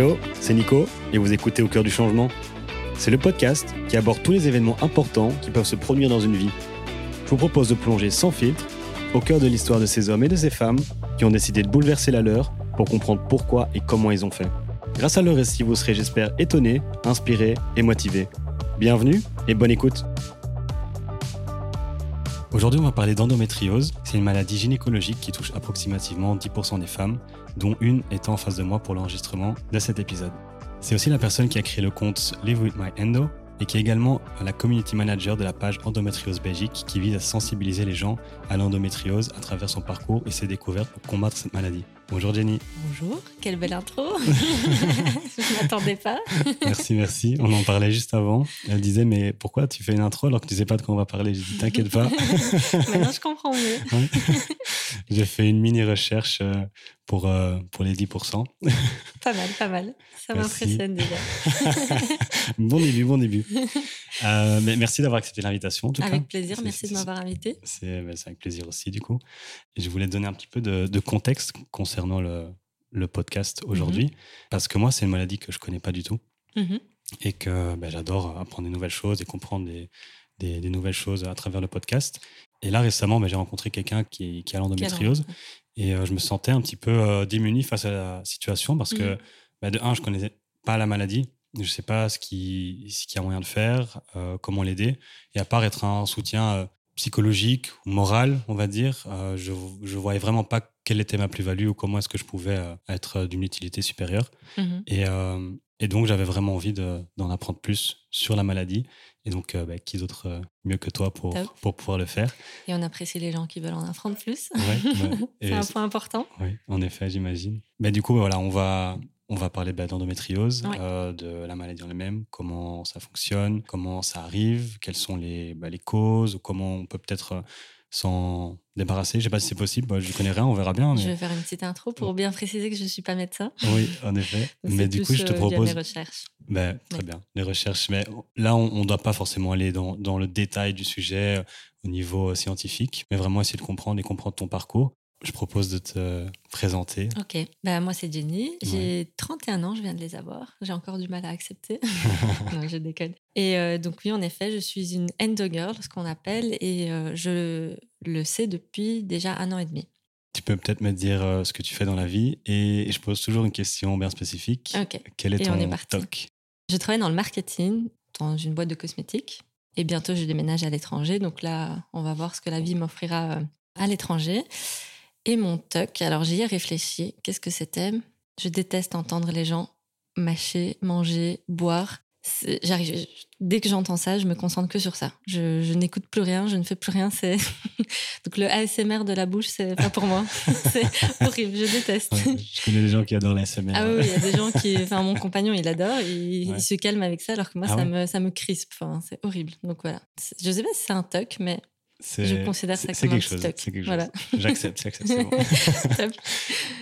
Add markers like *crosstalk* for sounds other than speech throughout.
Hello, c'est Nico et vous écoutez Au cœur du changement. C'est le podcast qui aborde tous les événements importants qui peuvent se produire dans une vie. Je vous propose de plonger sans filtre au cœur de l'histoire de ces hommes et de ces femmes qui ont décidé de bouleverser la leur pour comprendre pourquoi et comment ils ont fait. Grâce à leur récit, vous serez, j'espère, étonné, inspiré et motivé. Bienvenue et bonne écoute. Aujourd'hui, on va parler d'endométriose. C'est une maladie gynécologique qui touche approximativement 10% des femmes, dont une étant en face de moi pour l'enregistrement de cet épisode. C'est aussi la personne qui a créé le compte Live With My Endo et qui est également la community manager de la page Endométriose Belgique qui vise à sensibiliser les gens à l'endométriose à travers son parcours et ses découvertes pour combattre cette maladie. Bonjour Jenny. Bonjour, quelle belle intro. *laughs* Je ne m'attendais pas. merci, merci. On en parlait juste avant. Elle disait, mais pourquoi tu fais une intro alors que tu ne sais pas de quoi on va parler? J'ai dit, t'inquiète pas. *laughs* Maintenant, je comprends mieux. J'ai fait une mini recherche euh, pour, euh, pour les 10%. pas mal, pas mal. Ça m'impressionne déjà. *laughs* bon début, bon début. Euh, mais merci d'avoir accepté l'invitation. Avec plaisir, merci de m'avoir invité. C'est avec plaisir aussi, du coup. Et je voulais donner un petit peu de, de contexte concernant le, le podcast aujourd'hui, mhm. parce que moi, c'est une maladie que je connais pas du tout. Mhm. Et que ben, j'adore apprendre des nouvelles choses et comprendre des, des, des, nouvelles choses à travers le podcast. Et là, récemment, ben, j'ai rencontré quelqu'un qui, qui, a l'endométriose. Et euh, je me sentais un petit peu euh, démuni face à la situation parce que, mhm. bah, de un, je connaissais pas la maladie. Je sais pas ce qu'il ce qui a moyen de faire, euh, comment l'aider. Et à part être un soutien psychologique ou moral, on va dire, je ne voyais vraiment pas quelle était ma plus-value ou comment est-ce que je pouvais être d'une utilité supérieure. Mhm. Et, et donc, j'avais vraiment envie d'en apprendre plus sur la maladie. Et donc, bah, qui d'autre mieux que toi pour, pour pouvoir le faire? Et on apprécie les gens qui veulent en apprendre plus. *laughs* c'est un point important. Oui, en effet, j'imagine. Mais du coup, voilà, on va, on va parler bah, d'endométriose, euh, de la maladie en elle-même, comment ça fonctionne, comment ça arrive, quelles sont les, bah, les causes, comment on peut peut-être s'en débarrasser. Je ne sais pas si c'est possible, je ne connais rien, on verra bien. Je vais faire une petite intro pour bien préciser que je ne suis pas médecin. Oui, en effet. *laughs* mais du coup, je te euh, propose. Les recherches. Ben, très bien, les recherches. Mais là, on ne doit pas forcément aller dans, dans, le détail du sujet euh, au niveau scientifique, mais vraiment essayer de comprendre et comprendre ton parcours je propose de te présenter. Ok, bah, moi c'est Jenny, j'ai 31 ans, je viens de les avoir, j'ai encore du mal à accepter. *laughs* non, je déconne. Et euh, donc oui, en effet, je suis une endo girl, ce qu'on appelle, et euh, je le sais depuis déjà un an et demi. Tu peux peut-être me dire euh, ce que tu fais dans la vie, et, je pose toujours une question bien spécifique. Ok. Quel est et ton est TOC? Je travaille dans le marketing, dans une boîte de cosmétiques, et bientôt je déménage à l'étranger, donc là, on va voir ce que la vie m'offrira à l'étranger. Et mon toc, alors j'y ai réfléchi. Qu'est-ce que c'était Je déteste entendre les gens mâcher, manger, boire. J'arrive, dès que j'entends ça, je me concentre que sur ça. Je, n'écoute plus rien, je ne fais plus rien. C'est *laughs* donc le ASMR de la bouche, c'est pas pour moi. *laughs* c'est horrible, je déteste. je connais des gens qui adorent l'ASMR. Ah oui, il y a des gens qui, enfin mon compagnon, il adore, il, se calme avec ça, alors que moi, ah ça me ça me crispe. Enfin, c'est horrible. Donc voilà. Je sais pas si c'est un toc, mais je considère ça comme un chose, stock. Quelque voilà. chose. J'accepte, j'accepte. Bon. *laughs*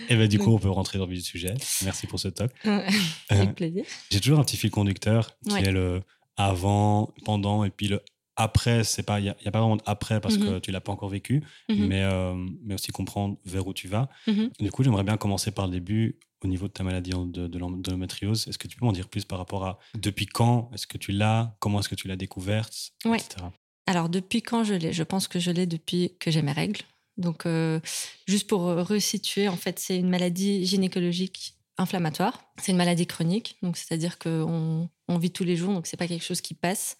et ben du coup, on peut rentrer dans le vif du sujet. Merci pour ce talk. Avec euh, plaisir. J'ai toujours un petit fil conducteur qui est le avant, pendant et puis le après. C'est pas, il y, a pas vraiment après parce que mhm. tu l'as pas encore vécu, mhm. mais euh, mais aussi comprendre vers où tu vas. Mhm. Du coup, j'aimerais bien commencer par le début au niveau de ta maladie de, de l'endométriose. Est-ce que tu peux m'en dire plus par rapport à depuis quand est-ce que tu l'as, comment est-ce que tu l'as découverte, etc. Alors, depuis quand je l'ai? Je pense que je l'ai depuis que j'ai mes règles. Donc, euh, juste pour resituer, en fait, c'est une maladie gynécologique inflammatoire. C'est une maladie chronique, donc c'est-à-dire qu'on on vit tous les jours, donc c'est pas quelque chose qui passe.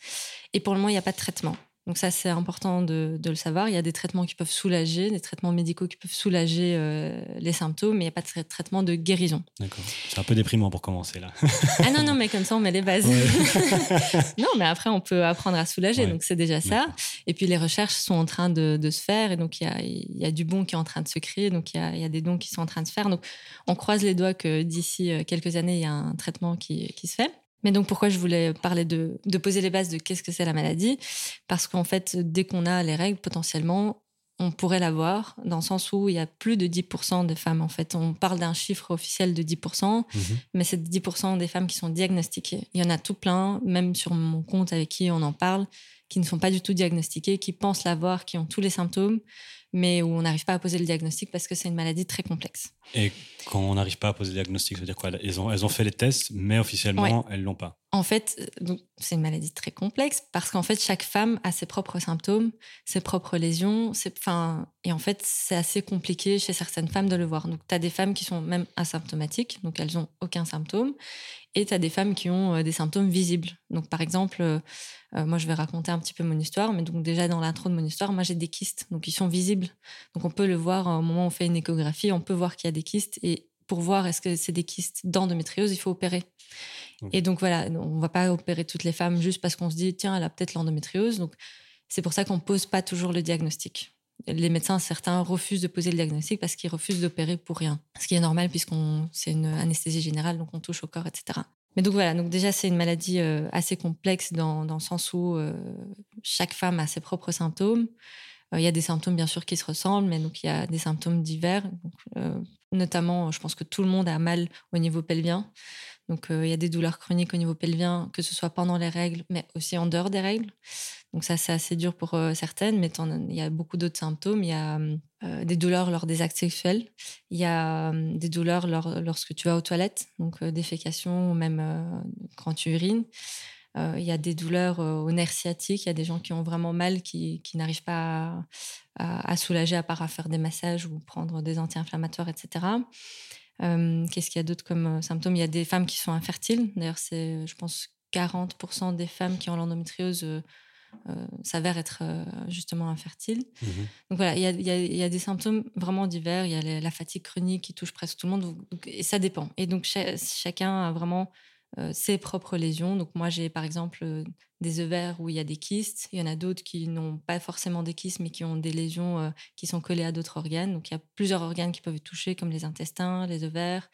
Et pour le moment, il n'y a pas de traitement. Donc ça, c'est important de, le savoir. Il y a des traitements qui peuvent soulager, des traitements médicaux qui peuvent soulager euh, les symptômes, mais il n'y a pas de traitement de guérison. D'accord. C'est un peu déprimant pour commencer là. ah non, non, mais comme ça, on met les bases. *laughs* non, mais après, on peut apprendre à soulager, donc c'est déjà ça. Et puis les recherches sont en train de, se faire, et donc il y a, y a, du bon qui est en train de se créer, donc il y a, y a, des dons qui sont en train de se faire. Donc on croise les doigts que d'ici euh, quelques années, il y a un traitement qui, qui se fait. Mais donc pourquoi je voulais parler de, de poser les bases de qu'est-ce que c'est la maladie? Parce qu'en fait, dès qu'on a les règles, potentiellement, on pourrait l'avoir, dans le sens où il y a plus de 10% de femmes, en fait. On parle d'un chiffre officiel de 10%, mhm. mais c'est 10% des femmes qui sont diagnostiquées. Il y en a tout plein, même sur mon compte avec qui on en parle, qui ne sont pas du tout diagnostiquées, qui pensent l'avoir, qui ont tous les symptômes, mais où on n'arrive pas à poser le diagnostic parce que c'est une maladie très complexe. Et quand on n'arrive pas à poser le diagnostic, ça veut dire quoi? Elles ont, elles ont fait les tests, mais officiellement, elles ne l'ont pas. En fait, euh, c'est une maladie très complexe parce qu'en fait, chaque femme a ses propres symptômes, ses propres lésions. Fin, et en fait, c'est assez compliqué chez certaines femmes de le voir. Donc, tu as des femmes qui sont même asymptomatiques, donc elles n'ont aucun symptôme. Et tu as des femmes qui ont euh, des symptômes visibles. Donc, par exemple, euh, moi, je vais raconter un petit peu mon histoire, mais donc déjà dans l'intro de mon histoire, moi, j'ai des kystes, donc ils sont visibles. Donc, on peut le voir au moment où on fait une échographie, on peut voir qu'il y a des kystes. Et pour voir est-ce que c'est des kystes d'endométriose, il faut opérer. Et donc voilà, on va pas opérer toutes les femmes juste parce qu'on se dit tiens, elle a peut-être l'endométriose. Donc c'est pour ça qu'on pose pas toujours le diagnostic. Les médecins, certains refusent de poser le diagnostic parce qu'ils refusent d'opérer pour rien. Ce qui est normal puisqu'on c'est une anesthésie générale, donc on touche au corps, etc. Mais donc voilà, donc déjà c'est une maladie euh, assez complexe dans, le sens où euh, chaque femme a ses propres symptômes. Euh, il y a des symptômes bien sûr qui se ressemblent, mais donc il y a des symptômes divers. notamment, je pense que tout le monde a mal au niveau pelvien. Donc, euh, il y a des douleurs chroniques au niveau pelvien, que ce soit pendant les règles, mais aussi en dehors des règles. Donc, ça, c'est assez dur pour euh, certaines, mais il y a beaucoup d'autres symptômes. Il y a euh, des douleurs lors des actes sexuels. Il y a des douleurs lorsque tu vas aux toilettes, donc défécation ou même quand tu urines. il y a des douleurs au nerf sciatique. Il y a des gens qui ont vraiment mal, qui, n'arrivent pas à, à, soulager à part à faire des massages ou prendre des anti-inflammatoires, etc. Qu'est-ce qu'il y a d'autre comme euh, symptômes? Il y a des femmes qui sont infertiles. D'ailleurs, c'est, je pense, 40% des femmes qui ont l'endométriose euh, euh, s'avèrent être justement infertiles. Mmh donc voilà, il y, a, des symptômes vraiment divers. Il y a la fatigue chronique qui touche presque tout le monde. et ça dépend. Et donc chacun a vraiment euh, ses propres lésions. Donc moi, j'ai par exemple euh, des ovaires où il y a des kystes. Il y en a d'autres qui n'ont pas forcément des kystes, mais qui ont des lésions euh, qui sont collées à d'autres organes. Donc il y a plusieurs organes qui peuvent être touchés, comme les intestins, les ovaires.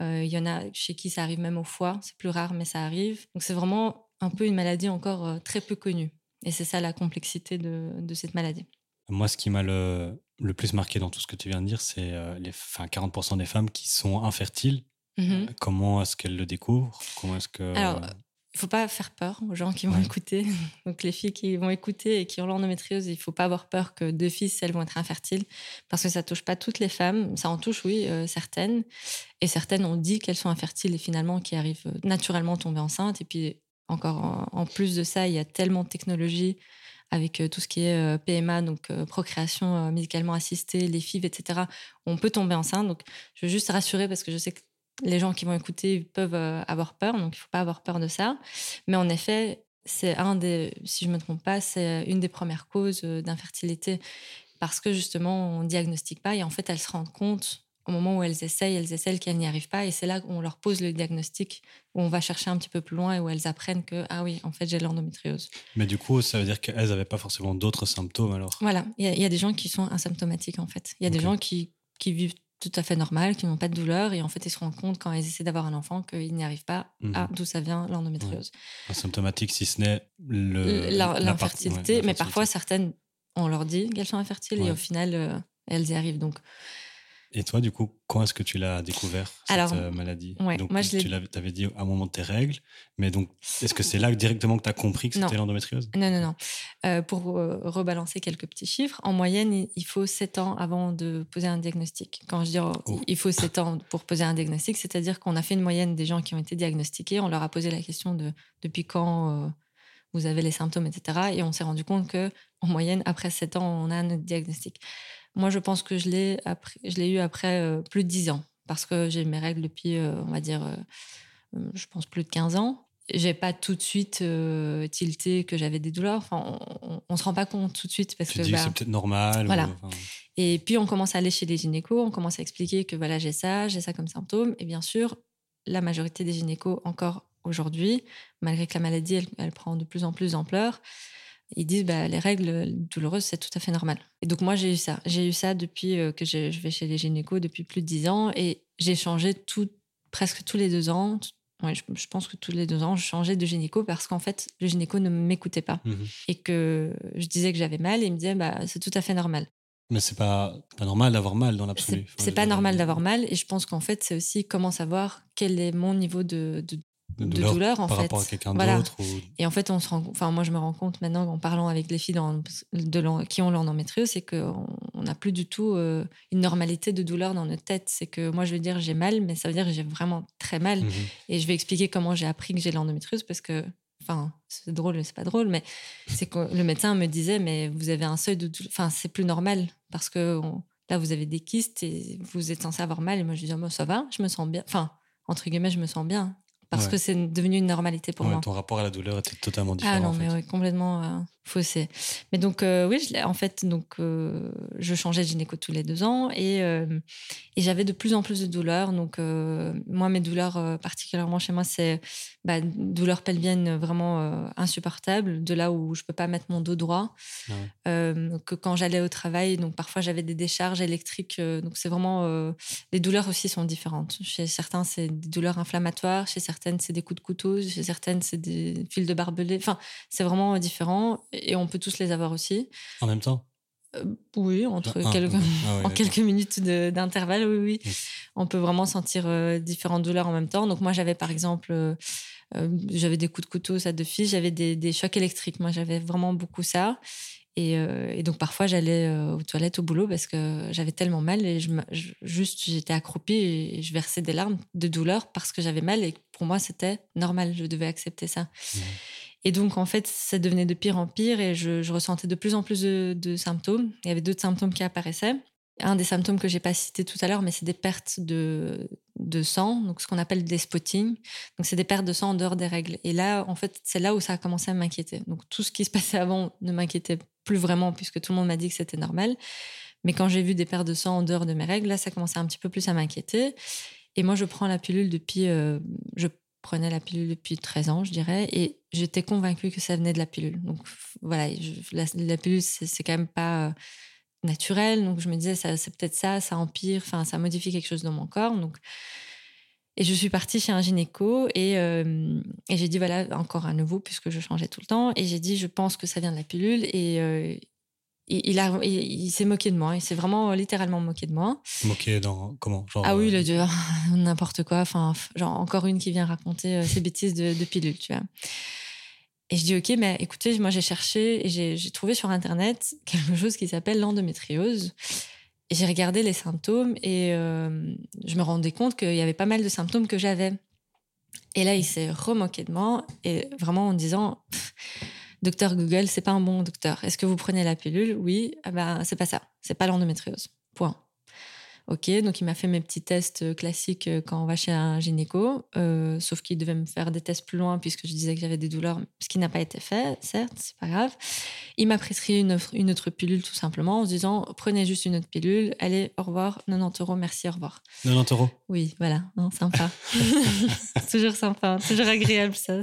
il y en a chez qui ça arrive même au foie. C'est plus rare, mais ça arrive. Donc c'est vraiment un peu une maladie encore très peu connue. Et c'est ça la complexité de, de, cette maladie. Moi, ce qui m'a le, le, plus marqué dans tout ce que tu viens de dire, c'est les 40% des femmes qui sont infertiles Euh, comment est-ce qu'elle le découvre? Comment est-ce que Alors, il faut pas faire peur aux gens qui vont écouter. *laughs* Donc les filles qui vont écouter et qui ont l'endométriose, il faut pas avoir peur que deux filles, elles vont être infertiles, parce que ça touche pas toutes les femmes. Ça en touche, oui, euh, certaines. Et certaines ont dit qu'elles sont infertiles et finalement qui arrivent euh, naturellement à tomber enceinte. Et puis encore en, plus de ça, il y a tellement de technologies avec tout ce qui est PMA, donc procréation médicalement assistée, les FIV, etc. On peut tomber enceinte. Donc je veux juste rassurer parce que je sais que les gens qui vont écouter peuvent euh, avoir peur, donc il ne faut pas avoir peur de ça. Mais en effet, c'est un des, si je ne me trompe pas, c'est une des premières causes euh, d'infertilité parce que justement, on ne diagnostique pas et en fait, elles se rendent compte au moment où elles essayent, elles essayent qu'elles n'y arrivent pas et c'est là qu'on leur pose le diagnostic, où on va chercher un petit peu plus loin et où elles apprennent que, ah oui, en fait, j'ai l'endométriose. Mais du coup, ça veut dire qu'elles n'avaient pas forcément d'autres symptômes alors? Voilà, il y, a des gens qui sont asymptomatiques en fait. Il y a des gens qui, qui vivent tout à fait normal, qui n'ont pas de douleur. Et en fait, ils se rendent compte quand ils essaient d'avoir un enfant qu'ils n'y arrivent pas à mhm. d'où ça vient l'endométriose. Symptomatique, si ce n'est l'infertilité. mais parfois, certaines, on leur dit qu'elles sont infertiles et au final, euh, elles y arrivent. Donc, et toi, du coup, quand est-ce que tu l'as découvert, cette euh, maladie? donc, moi, je Tu l'avais dit à un moment de tes règles, mais donc, est-ce que c'est là directement que tu as compris que c'était l'endométriose? Non, non, non. Euh, pour euh, rebalancer quelques petits chiffres, en moyenne, il faut 7 ans avant de poser un diagnostic. Quand je dis oh, il faut 7 ans pour poser un diagnostic, c'est-à-dire qu'on a fait une moyenne des gens qui ont été diagnostiqués, on leur a posé la question de depuis quand vous avez les symptômes, etc. Et on s'est rendu compte que en moyenne, après 7 ans, on a un diagnostic. Moi, je pense que je l'ai, je l'ai eu après euh, plus de 10 ans, parce que j'ai mes règles depuis, euh, on va dire, euh, je pense plus de 15 ans. J'ai pas tout de suite tilté que j'avais des douleurs. Enfin, on, ne se rend pas compte tout de suite parce tu que dis, bah, c'est peut-être normal. Voilà. Et puis on commence à aller chez les gynécos, on commence à expliquer que voilà j'ai ça, j'ai ça comme symptôme. Et bien sûr, la majorité des gynécos encore aujourd'hui, malgré que la maladie elle, elle prend de plus en plus d'ampleur, ils disent bah, les règles douloureuses, c'est tout à fait normal. Et donc, moi, j'ai eu ça. J'ai eu ça depuis euh, que je, vais chez les gynécos depuis plus de dix ans et j'ai changé tout, presque tous les deux ans. Ouais, je, pense que tous les deux ans, je changeais de gynéco parce qu'en fait, le gynéco ne m'écoutait pas mmh et que je disais que j'avais mal et il me disait bah, c'est tout à fait normal. Mais c'est pas, pas normal d'avoir mal dans l'absolu. C'est pas normal d'avoir mal et je pense qu'en fait, c'est aussi comment savoir quel est mon niveau de, de, douleur, en par fait. rapport à quelqu'un d'autre. Et en fait, on se rend, enfin, moi, je me rends compte maintenant en parlant avec les filles de, qui ont l'endométriose, c'est qu'on n'a plus du tout euh, une normalité de douleur dans notre tête. C'est que moi, je vais dire j'ai mal, mais ça veut dire que j'ai vraiment très mal. Mhm. Et je vais expliquer comment j'ai appris que j'ai l'endométriose parce que, enfin, c'est drôle, mais c'est pas drôle, mais c'est que le médecin me disait, mais vous avez un seuil de douleur, enfin, c'est plus normal parce que là, vous avez des kystes et vous êtes censé avoir mal. Et moi, je dis, oh, ça va, je me sens bien. Enfin, entre guillemets, je me sens bien parce que c'est devenu une normalité pour moi. Ton rapport à la douleur était totalement différent. Ah non, mais complètement euh, faussé. Mais donc, euh, oui, je, en fait, donc, euh, je changeais de gynéco tous les deux ans et, et j'avais de plus en plus de douleurs. Donc, moi, mes douleurs, particulièrement chez moi, c'est bah, douleurs pelviennes vraiment insupportables, de là où je peux pas mettre mon dos droit. Ah que quand j'allais au travail, donc parfois j'avais des décharges électriques. donc, c'est vraiment. les douleurs aussi sont différentes. Chez certains, c'est des douleurs inflammatoires. Chez certaines, c'est des coups de couteau. Chez certaines, c'est des fils de barbelé. Enfin, c'est vraiment différent et on peut tous les avoir aussi. En même temps euh, Oui, entre ah, quelques, *laughs* ah en quelques minutes d'intervalle, oui, oui. On peut vraiment sentir euh, différentes douleurs en même temps. Donc moi, j'avais par exemple, euh, j'avais des coups de couteau, ça de fille, j'avais des, des, chocs électriques. Moi, j'avais vraiment beaucoup ça. Et, et donc parfois, j'allais aux toilettes au boulot parce que j'avais tellement mal et je, juste j'étais accroupie et je versais des larmes de douleur parce que j'avais mal et pour moi, c'était normal. Je devais accepter ça. Mmh. Et donc, en fait, ça devenait de pire en pire et je, ressentais de plus en plus de, symptômes. Il y avait d'autres symptômes qui apparaissaient. Un des symptômes que j'ai pas cité tout à l'heure, mais c'est des pertes de, de sang, donc ce qu'on appelle des spottings. Donc, c'est des pertes de sang en dehors des règles. Et là, en fait, c'est là où ça a commencé à m'inquiéter. Donc, tout ce qui se passait avant ne m'inquiétait plus vraiment puisque tout le monde m'a dit que c'était normal. Mais quand j'ai vu des pertes de sang en dehors de mes règles, là, ça commençait un petit peu plus à m'inquiéter. Et moi, je prends la pilule depuis, euh, je prenais la pilule depuis 13 ans, je dirais, et j'étais convaincue que ça venait de la pilule. Donc voilà, la, pilule, c'est quand même pas naturel, donc je me disais, c'est peut-être ça, ça empire, enfin, ça modifie quelque chose dans mon corps. Donc, et je suis partie chez un gynéco et, euh, et j'ai dit, voilà, encore à nouveau, puisque je changeais tout le temps, et j'ai dit, je pense que ça vient de la pilule, et, euh, il, a, il, s'est moqué de moi. Il s'est vraiment littéralement moqué de moi. Moqué dans comment? Genre, Ah oui, le dieu, *laughs* n'importe quoi. Enfin, genre encore une qui vient raconter euh, ses bêtises de, de pilule, tu vois. Et je dis ok, mais écoutez, moi j'ai cherché et j'ai trouvé sur internet quelque chose qui s'appelle l'endométriose. Et j'ai regardé les symptômes et euh, je me rendais compte qu'il y avait pas mal de symptômes que j'avais. Et là, il s'est remoqué de moi et vraiment en disant docteur Google, c'est pas un bon docteur. Est-ce que vous prenez la pilule? Oui. Ah ben, c'est pas ça. C'est pas l'endométriose. Point. Ok, donc il m'a fait mes petits tests euh, classiques euh, quand on va chez un gynéco, euh, sauf qu'il devait me faire des tests plus loin puisque je disais que j'avais des douleurs, ce qui n'a pas été fait, certes, c'est pas grave. Il m'a prescrit une, une, autre pilule tout simplement en se disant prenez juste une autre pilule, allez, au revoir, 90 euros, merci, au revoir. 90 euros Oui, voilà, sympa. *laughs* toujours sympa, toujours agréable ça.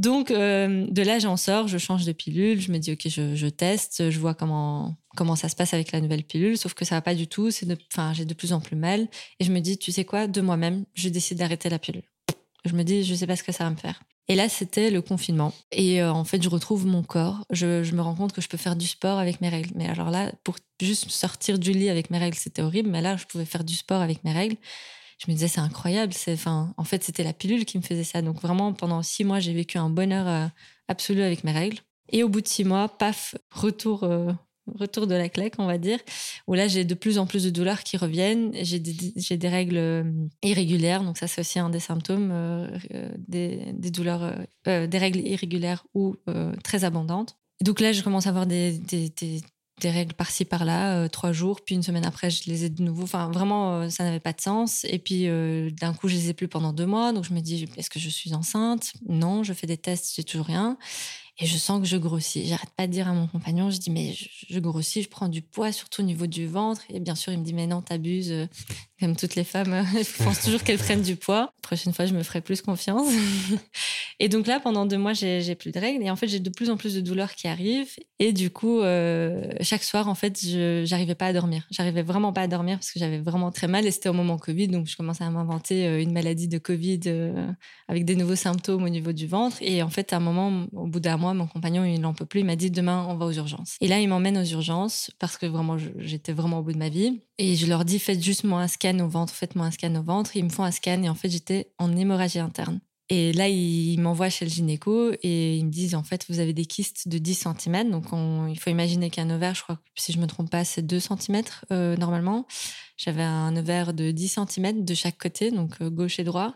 Donc, euh, de là, j'en sors, je change de pilule, je me dis, OK, je, teste, je vois comment, comment ça se passe avec la nouvelle pilule, sauf que ça va pas du tout, c'est j'ai de plus en plus mal. Et je me dis, tu sais quoi, de moi-même, je décide d'arrêter la pilule. Je me dis, je sais pas ce que ça va me faire. Et là, c'était le confinement. Et euh, en fait, je retrouve mon corps. Je, je, me rends compte que je peux faire du sport avec mes règles. Mais alors là, pour juste sortir du lit avec mes règles, c'était horrible. Mais là, je pouvais faire du sport avec mes règles je me disais c'est incroyable. Enfin, en fait, c'était la pilule qui me faisait ça. Donc vraiment, pendant six mois, j'ai vécu un bonheur euh, absolu avec mes règles. Et au bout de six mois, paf, retour, euh, retour de la claque, on va dire, où là, j'ai de plus en plus de douleurs qui reviennent. J'ai des, règles euh, irrégulières, donc ça, c'est aussi un des symptômes des, douleurs, des règles irrégulières ou très abondantes. donc là, je commence à avoir des règles par-ci par-là, euh, trois jours, puis une semaine après, je les ai de nouveau. Enfin, vraiment, euh, ça n'avait pas de sens. Et puis, euh, d'un coup, je les ai plus pendant deux mois. Donc, je me dis, est-ce que je suis enceinte? Non, je fais des tests, j'ai toujours rien. Et je sens que je grossis. J'arrête pas de dire à mon compagnon, je dis, mais je, grossis, je prends du poids, surtout au niveau du ventre. Et bien sûr, il me dit, mais non, t'abuses. Comme toutes les femmes, *laughs* je pense toujours qu'elles prennent du poids. La prochaine fois, je me ferai plus confiance. *laughs* Et donc là, pendant deux mois, j'ai plus de règles. Et en fait, j'ai de plus en plus de douleurs qui arrivent. Et du coup, euh, chaque soir, en fait, je j'arrivais pas à dormir. J'arrivais vraiment pas à dormir parce que j'avais vraiment très mal. Et c'était au moment Covid. Donc, je commençais à m'inventer euh, une maladie de Covid euh, avec des nouveaux symptômes au niveau du ventre. Et en fait, à un moment, au bout d'un mois, mon compagnon, il n'en peut plus. Il m'a dit, demain, on va aux urgences. Et là, il m'emmène aux urgences parce que vraiment, j'étais vraiment au bout de ma vie. Et je leur dis, faites juste moi un scan au ventre, faites-moi un scan au ventre. Ils me font un scan et en fait, j'étais en hémorragie interne. Et là, ils m'envoient chez le gynéco et ils me disent en fait, vous avez des kystes de 10 cm. Donc, il faut imaginer qu'un ovaire, je crois que si je me trompe pas, c'est 2 cm euh, normalement. J'avais un ovaire de 10 cm de chaque côté, donc euh, gauche et droit.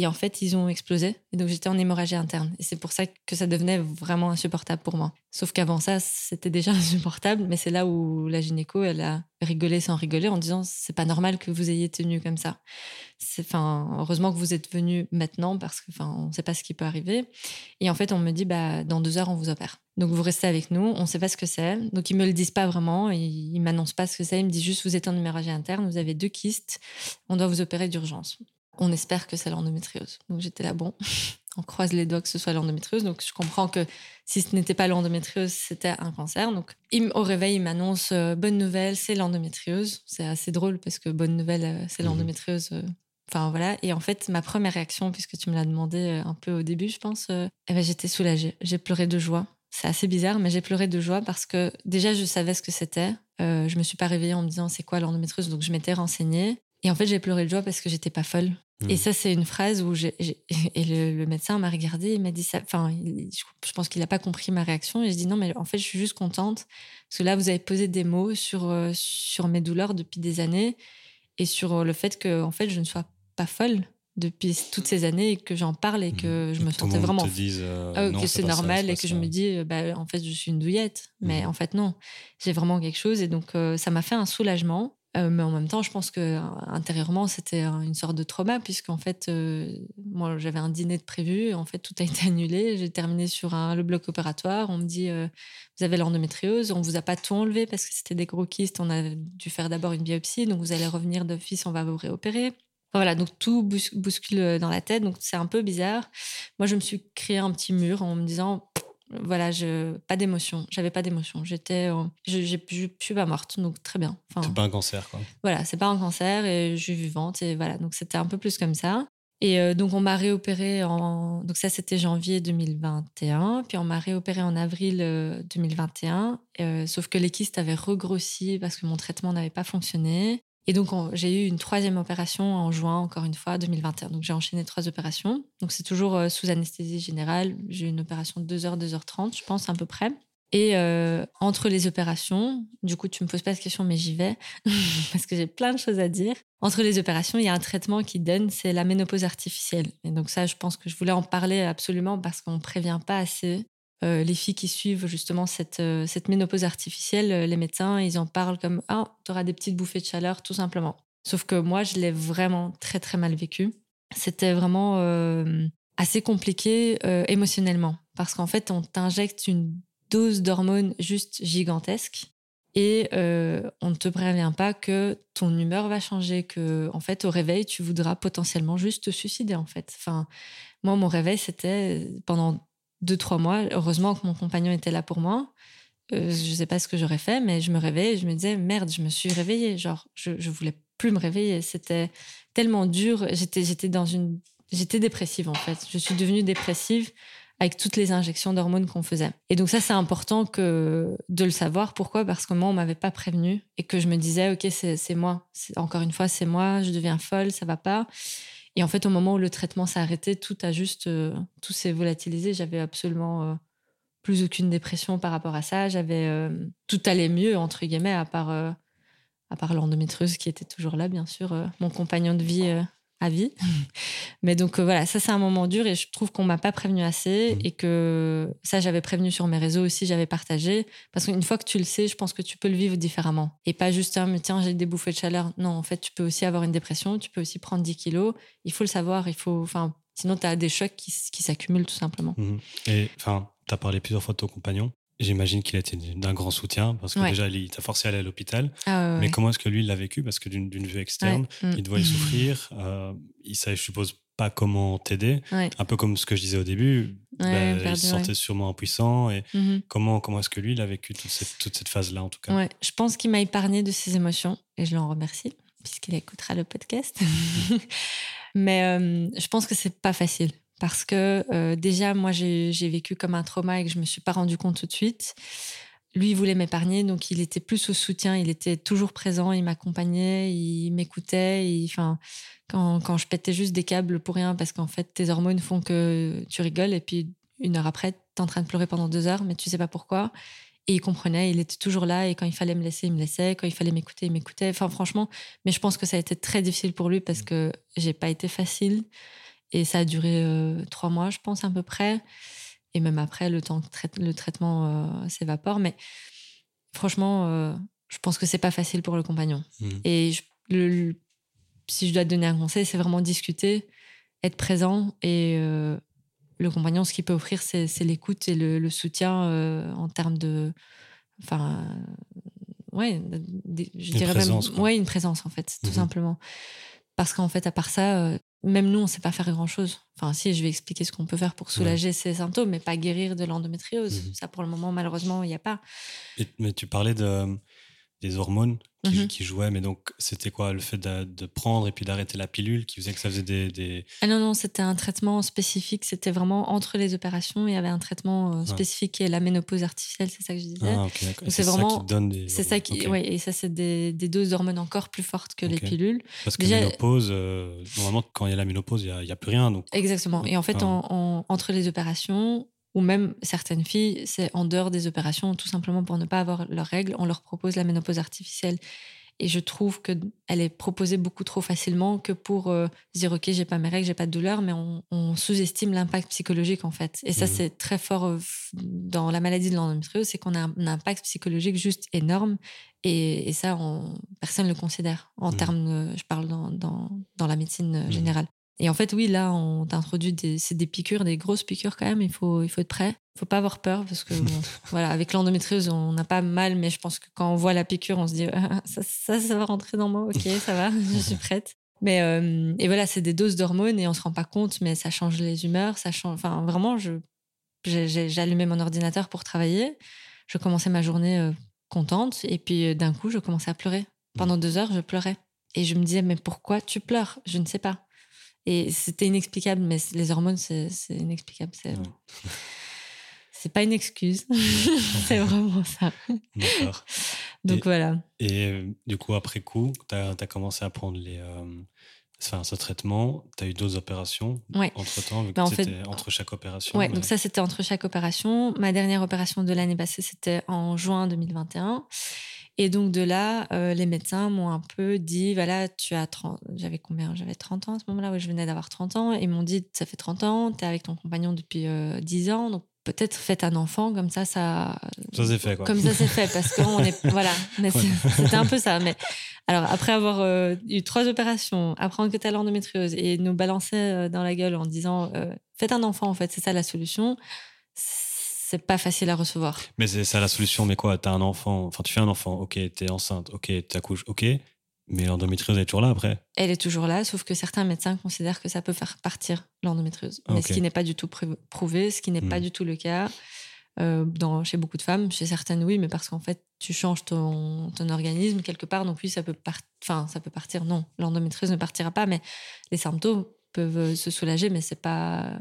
Et en fait, ils ont explosé. Et donc, j'étais en hémorragie interne. Et c'est pour ça que ça devenait vraiment insupportable pour moi. Sauf qu'avant ça, c'était déjà *laughs* insupportable. Mais c'est là où la gynéco, elle a rigolé sans rigoler en disant c'est pas normal que vous ayez tenu comme ça. Enfin, heureusement que vous êtes venu maintenant parce que, enfin, on sait pas ce qui peut arriver. Et en fait, on me dit bah dans deux heures, on vous opère. Donc vous restez avec nous. On ne sait pas ce que c'est. Donc ils me le disent pas vraiment. Ils, ils m'annoncent pas ce que c'est. Ils me disent juste vous êtes en hémorragie interne, vous avez deux kystes, on doit vous opérer d'urgence on espère que c'est l'endométriose. Donc j'étais là, bon, *laughs* on croise les doigts que ce soit l'endométriose. Donc je comprends que si ce n'était pas l'endométriose, c'était un cancer. Donc au réveil, il m'annonce euh, bonne nouvelle, c'est l'endométriose. C'est assez drôle parce que bonne nouvelle, euh, c'est mhm. l'endométriose. Euh, enfin voilà. Et en fait, ma première réaction, puisque tu me l'as demandé un peu au début, je pense, eh ben, j'étais soulagée. J'ai pleuré de joie. C'est assez bizarre, mais j'ai pleuré de joie parce que déjà, je savais ce que c'était. je me suis pas réveillée en me disant c'est quoi l'endométriose, donc je m'étais renseignée. Et en fait, j'ai pleuré de joie parce que j'étais pas folle. Et mm. ça, c'est une phrase où j'ai, *laughs* et le, médecin m'a regardé, il m'a dit ça. Enfin, je pense qu'il n'a pas compris ma réaction. Et je dis non, mais en fait, je suis juste contente parce que là, vous avez posé des mots sur euh, sur mes douleurs depuis des années et sur le fait que en fait, je ne sois pas folle depuis toutes ces années et que j'en parle et que mm. je me sentais vraiment dise, euh, ah, que c'est normal et que je me dis euh, bah, en fait je suis une douillette mais mm. en fait non j'ai vraiment quelque chose et donc ça m'a fait un soulagement euh, mais en même temps, je pense que euh, intérieurement, c'était une sorte de trauma, puisqu'en fait, euh, moi, j'avais un dîner de prévu, en fait, tout a *laughs* été annulé. J'ai terminé sur un, le bloc opératoire. On me dit, vous avez l'endométriose, on vous a pas tout enlevé parce que c'était des gros kystes. On a dû faire d'abord une biopsie, donc vous allez revenir d'office, on va vous réopérer. Voilà, donc tout bouscule dans la tête, donc c'est un peu bizarre. Moi, je me suis créé un petit mur en me disant, voilà, je, pas d'émotion. J'avais pas d'émotion. J'étais, je, je, suis pas morte, donc très bien. Enfin, c'est pas un cancer, quoi. Voilà, c'est pas un cancer et je suis vivante et voilà. Donc c'était un peu plus comme ça. Et euh, donc on m'a réopéré en, donc ça c'était janvier 2021, puis on m'a réopéré en avril 2021. Euh, euh, sauf que les kystes avaient regrossi parce que mon traitement n'avait pas fonctionné. Et donc, j'ai eu une troisième opération en juin, encore une fois, 2021. Donc, j'ai enchaîné trois opérations. Donc, c'est toujours euh, sous anesthésie générale. J'ai eu une opération de 2h, 2h30, je pense, à peu près. Et euh, entre les opérations, du coup, tu me poses pas cette question, mais j'y vais, *laughs* parce que j'ai plein de choses à dire. Entre les opérations, il y a un traitement qui donne, c'est la ménopause artificielle. Et donc ça, je pense que je voulais en parler absolument parce qu'on ne prévient pas assez euh, les filles qui suivent justement cette, euh, cette ménopause artificielle, euh, les médecins, ils en parlent comme Ah, tu auras des petites bouffées de chaleur, tout simplement. Sauf que moi, je l'ai vraiment très, très mal vécu. C'était vraiment assez compliqué émotionnellement. Parce qu'en fait, on t'injecte une dose d'hormones juste gigantesque. Et on ne te prévient pas que ton humeur va changer, que en fait au réveil tu voudras potentiellement juste te suicider en fait. Enfin, moi mon réveil c'était pendant deux, trois mois. Heureusement que mon compagnon était là pour moi. Euh, je sais pas ce que j'aurais fait, mais je me réveillais et je me disais, merde, je me suis réveillée. Genre, je, je voulais plus me réveiller. C'était tellement dur. J'étais, j'étais dans une, j'étais dépressive, en fait. Je suis devenue dépressive avec toutes les injections d'hormones qu'on faisait. Et donc ça, c'est important que de le savoir. Pourquoi? Parce que moi, on m'avait pas prévenu et que je me disais, ok, c'est moi. Encore une fois, c'est moi. Je deviens folle, ça va pas. Et en fait, au moment où le traitement s'est arrêté, tout a juste, euh, tout s'est volatilisé. J'avais absolument euh, plus aucune dépression par rapport à ça. J'avais, euh, tout allait mieux entre guillemets, à part, à part l'endométriose qui était toujours là, bien sûr, mon compagnon de vie à vie. *laughs* Mais donc euh, voilà, ça c'est un moment dur et je trouve qu'on m'a pas prévenu assez mmh. et que ça j'avais prévenu sur mes réseaux aussi, j'avais partagé parce qu'une fois que tu le sais, je pense que tu peux le vivre différemment et pas juste ah, mais tiens j'ai des bouffées de chaleur. Non, en fait tu peux aussi avoir une dépression, tu peux aussi prendre 10 kilos. Il faut le savoir, il faut, enfin sinon tu as des chocs qui, qui s'accumulent tout simplement. Mmh. Et enfin, tu as parlé plusieurs fois de ton compagnon. J'imagine qu'il a été d'un grand soutien parce que déjà, il t'a forcé à aller à l'hôpital. Ah mais comment est-ce que lui, il l'a vécu? Parce que d'une vue externe, mm. il devait souffrir. Euh, il savait, je suppose, pas comment t'aider. Un peu comme ce que je disais au début, bah, il se sentait sûrement impuissant. Et mm-hmm. comment, comment est-ce que lui, il a vécu toute cette, toute cette phase-là, en tout cas? Je pense qu'il m'a épargné de ses émotions et je l'en remercie, puisqu'il écoutera le podcast. *laughs* *laughs* Mais euh, je pense que c'est pas facile parce que euh, déjà, moi, j'ai vécu comme un trauma et que je me suis pas rendu compte tout de suite. Lui, il voulait m'épargner, donc il était plus au soutien, il était toujours présent, il m'accompagnait, il m'écoutait. Quand, quand, je pétais juste des câbles pour rien, parce qu'en fait, tes hormones font que tu rigoles, et puis une heure après, tu es en train de pleurer pendant deux heures, mais tu sais pas pourquoi. Et il comprenait, il était toujours là, et quand il fallait me laisser, il me laissait, quand il fallait m'écouter, il m'écoutait. Enfin, franchement, mais je pense que ça a été très difficile pour lui parce que j'ai pas été facile. Et ça a duré euh, trois mois, je pense, à peu près. Et même après, le temps que le traitement euh, s'évapore. Mais franchement, euh, je pense que c'est pas facile pour le compagnon. Mmh. Et si je dois te donner un conseil, c'est vraiment discuter, être présent. Et le compagnon, ce qu'il peut offrir, c'est l'écoute et le, soutien en termes de. Enfin. ouais, je dirais présence, même. Ouais, une présence, en fait, tout mmh simplement. Parce qu'en fait, à part ça, même nous, on ne sait pas faire grand-chose. Enfin, si, je vais expliquer ce qu'on peut faire pour soulager ces symptômes, mais pas guérir de l'endométriose. Mmh ça, pour le moment, malheureusement, il n'y a pas. mais tu parlais de, des hormones qui, qui, jouaient, mais donc c'était quoi le fait de, prendre et puis d'arrêter la pilule qui faisait que ça faisait des. Ah non, non, c'était un traitement spécifique. C'était vraiment entre les opérations, il y avait un traitement euh, spécifique qui est la ménopause artificielle, c'est ça que je disais. Ah, c'est vraiment. Ça qui donne des. C'est ça qui. Oui, et ça, c'est des, des, doses d'hormones encore plus fortes que les pilules. Parce que la ménopause, euh, normalement, quand il y a la ménopause, il n'y a, a, plus rien. Donc... Exactement. Et en fait, en, entre les opérations, ou même certaines filles, c'est en dehors des opérations, tout simplement pour ne pas avoir leurs règles, on leur propose la ménopause artificielle. Et je trouve qu'elle est proposée beaucoup trop facilement que pour euh, dire ok j'ai pas mes règles, j'ai pas de douleur, mais on, sous-estime l'impact psychologique en fait. Et ça mmh. c'est très fort euh, dans la maladie de l'endométriose, c'est qu'on a un, impact psychologique juste énorme. Et, ça, on, personne ne le considère en mmh. termes, je parle dans, dans, dans la médecine mmh. générale. Et en fait, oui, là, on t'introduit des, c'est des piqûres, des grosses piqûres quand même. Il faut, il faut être prêt. Il faut pas avoir peur parce que, *laughs* voilà, avec l'endométriose, on n'a pas mal, mais je pense que quand on voit la piqûre, on se dit, ah, ça, ça, va rentrer dans moi. Ok, ça va, *laughs* je suis prête. Mais euh, et voilà, c'est des doses d'hormones et on se rend pas compte, mais ça change les humeurs, ça change. Enfin, vraiment, je j'allumais mon ordinateur pour travailler. Je commençais ma journée euh, contente et puis euh, d'un coup, je commençais à pleurer. Pendant deux heures, je pleurais. Et je me disais, mais pourquoi tu pleures? Je ne sais pas. Et c'était inexplicable, mais les hormones, c'est inexplicable. C'est c'est pas une excuse. *laughs* c'est vraiment ça. D'accord. *laughs* Donc voilà. Et euh, du coup, après coup, tu as, commencé à prendre les, euh, enfin, ce traitement. Tu as eu d'autres opérations entre-temps, vu bah, que c'était entre chaque opération. Oui, donc ça, c'était entre chaque opération. Ma dernière opération de l'année passée, c'était en juin 2021. Et donc de là, euh, les médecins m'ont un peu dit, voilà, tu as 30... J'avais combien? J'avais 30 ans à ce moment-là, oui, je venais d'avoir 30 ans. Ils m'ont dit, ça fait 30 ans, tu es avec ton compagnon depuis 10 euh, ans, donc peut-être faites un enfant, comme ça, ça... Ça s'est fait, quoi. Comme ça, c'est fait, parce qu'on est... *laughs* voilà, c'était un peu ça. Mais alors, après avoir euh, eu trois opérations, apprendre que tu as l'endométriose et nous balancer dans la gueule en disant, faites un enfant, en fait, c'est ça la solution c'est pas facile à recevoir. Mais c'est ça la solution. Mais quoi, t'as un enfant, enfin tu fais un enfant, ok, t'es enceinte, ok, t'accouches, ok, mais l'endométriose est toujours là après Elle est toujours là, sauf que certains médecins considèrent que ça peut faire partir l'endométriose. Mais ce qui n'est pas du tout prouvé, ce qui n'est pas hmm. du tout le cas. Euh, dans, chez beaucoup de femmes, chez certaines oui, mais parce qu'en fait tu changes ton, ton, organisme quelque part, donc oui ça peut, enfin, ça peut partir. Non, l'endométriose ne partira pas, mais les symptômes peuvent se soulager, mais c'est pas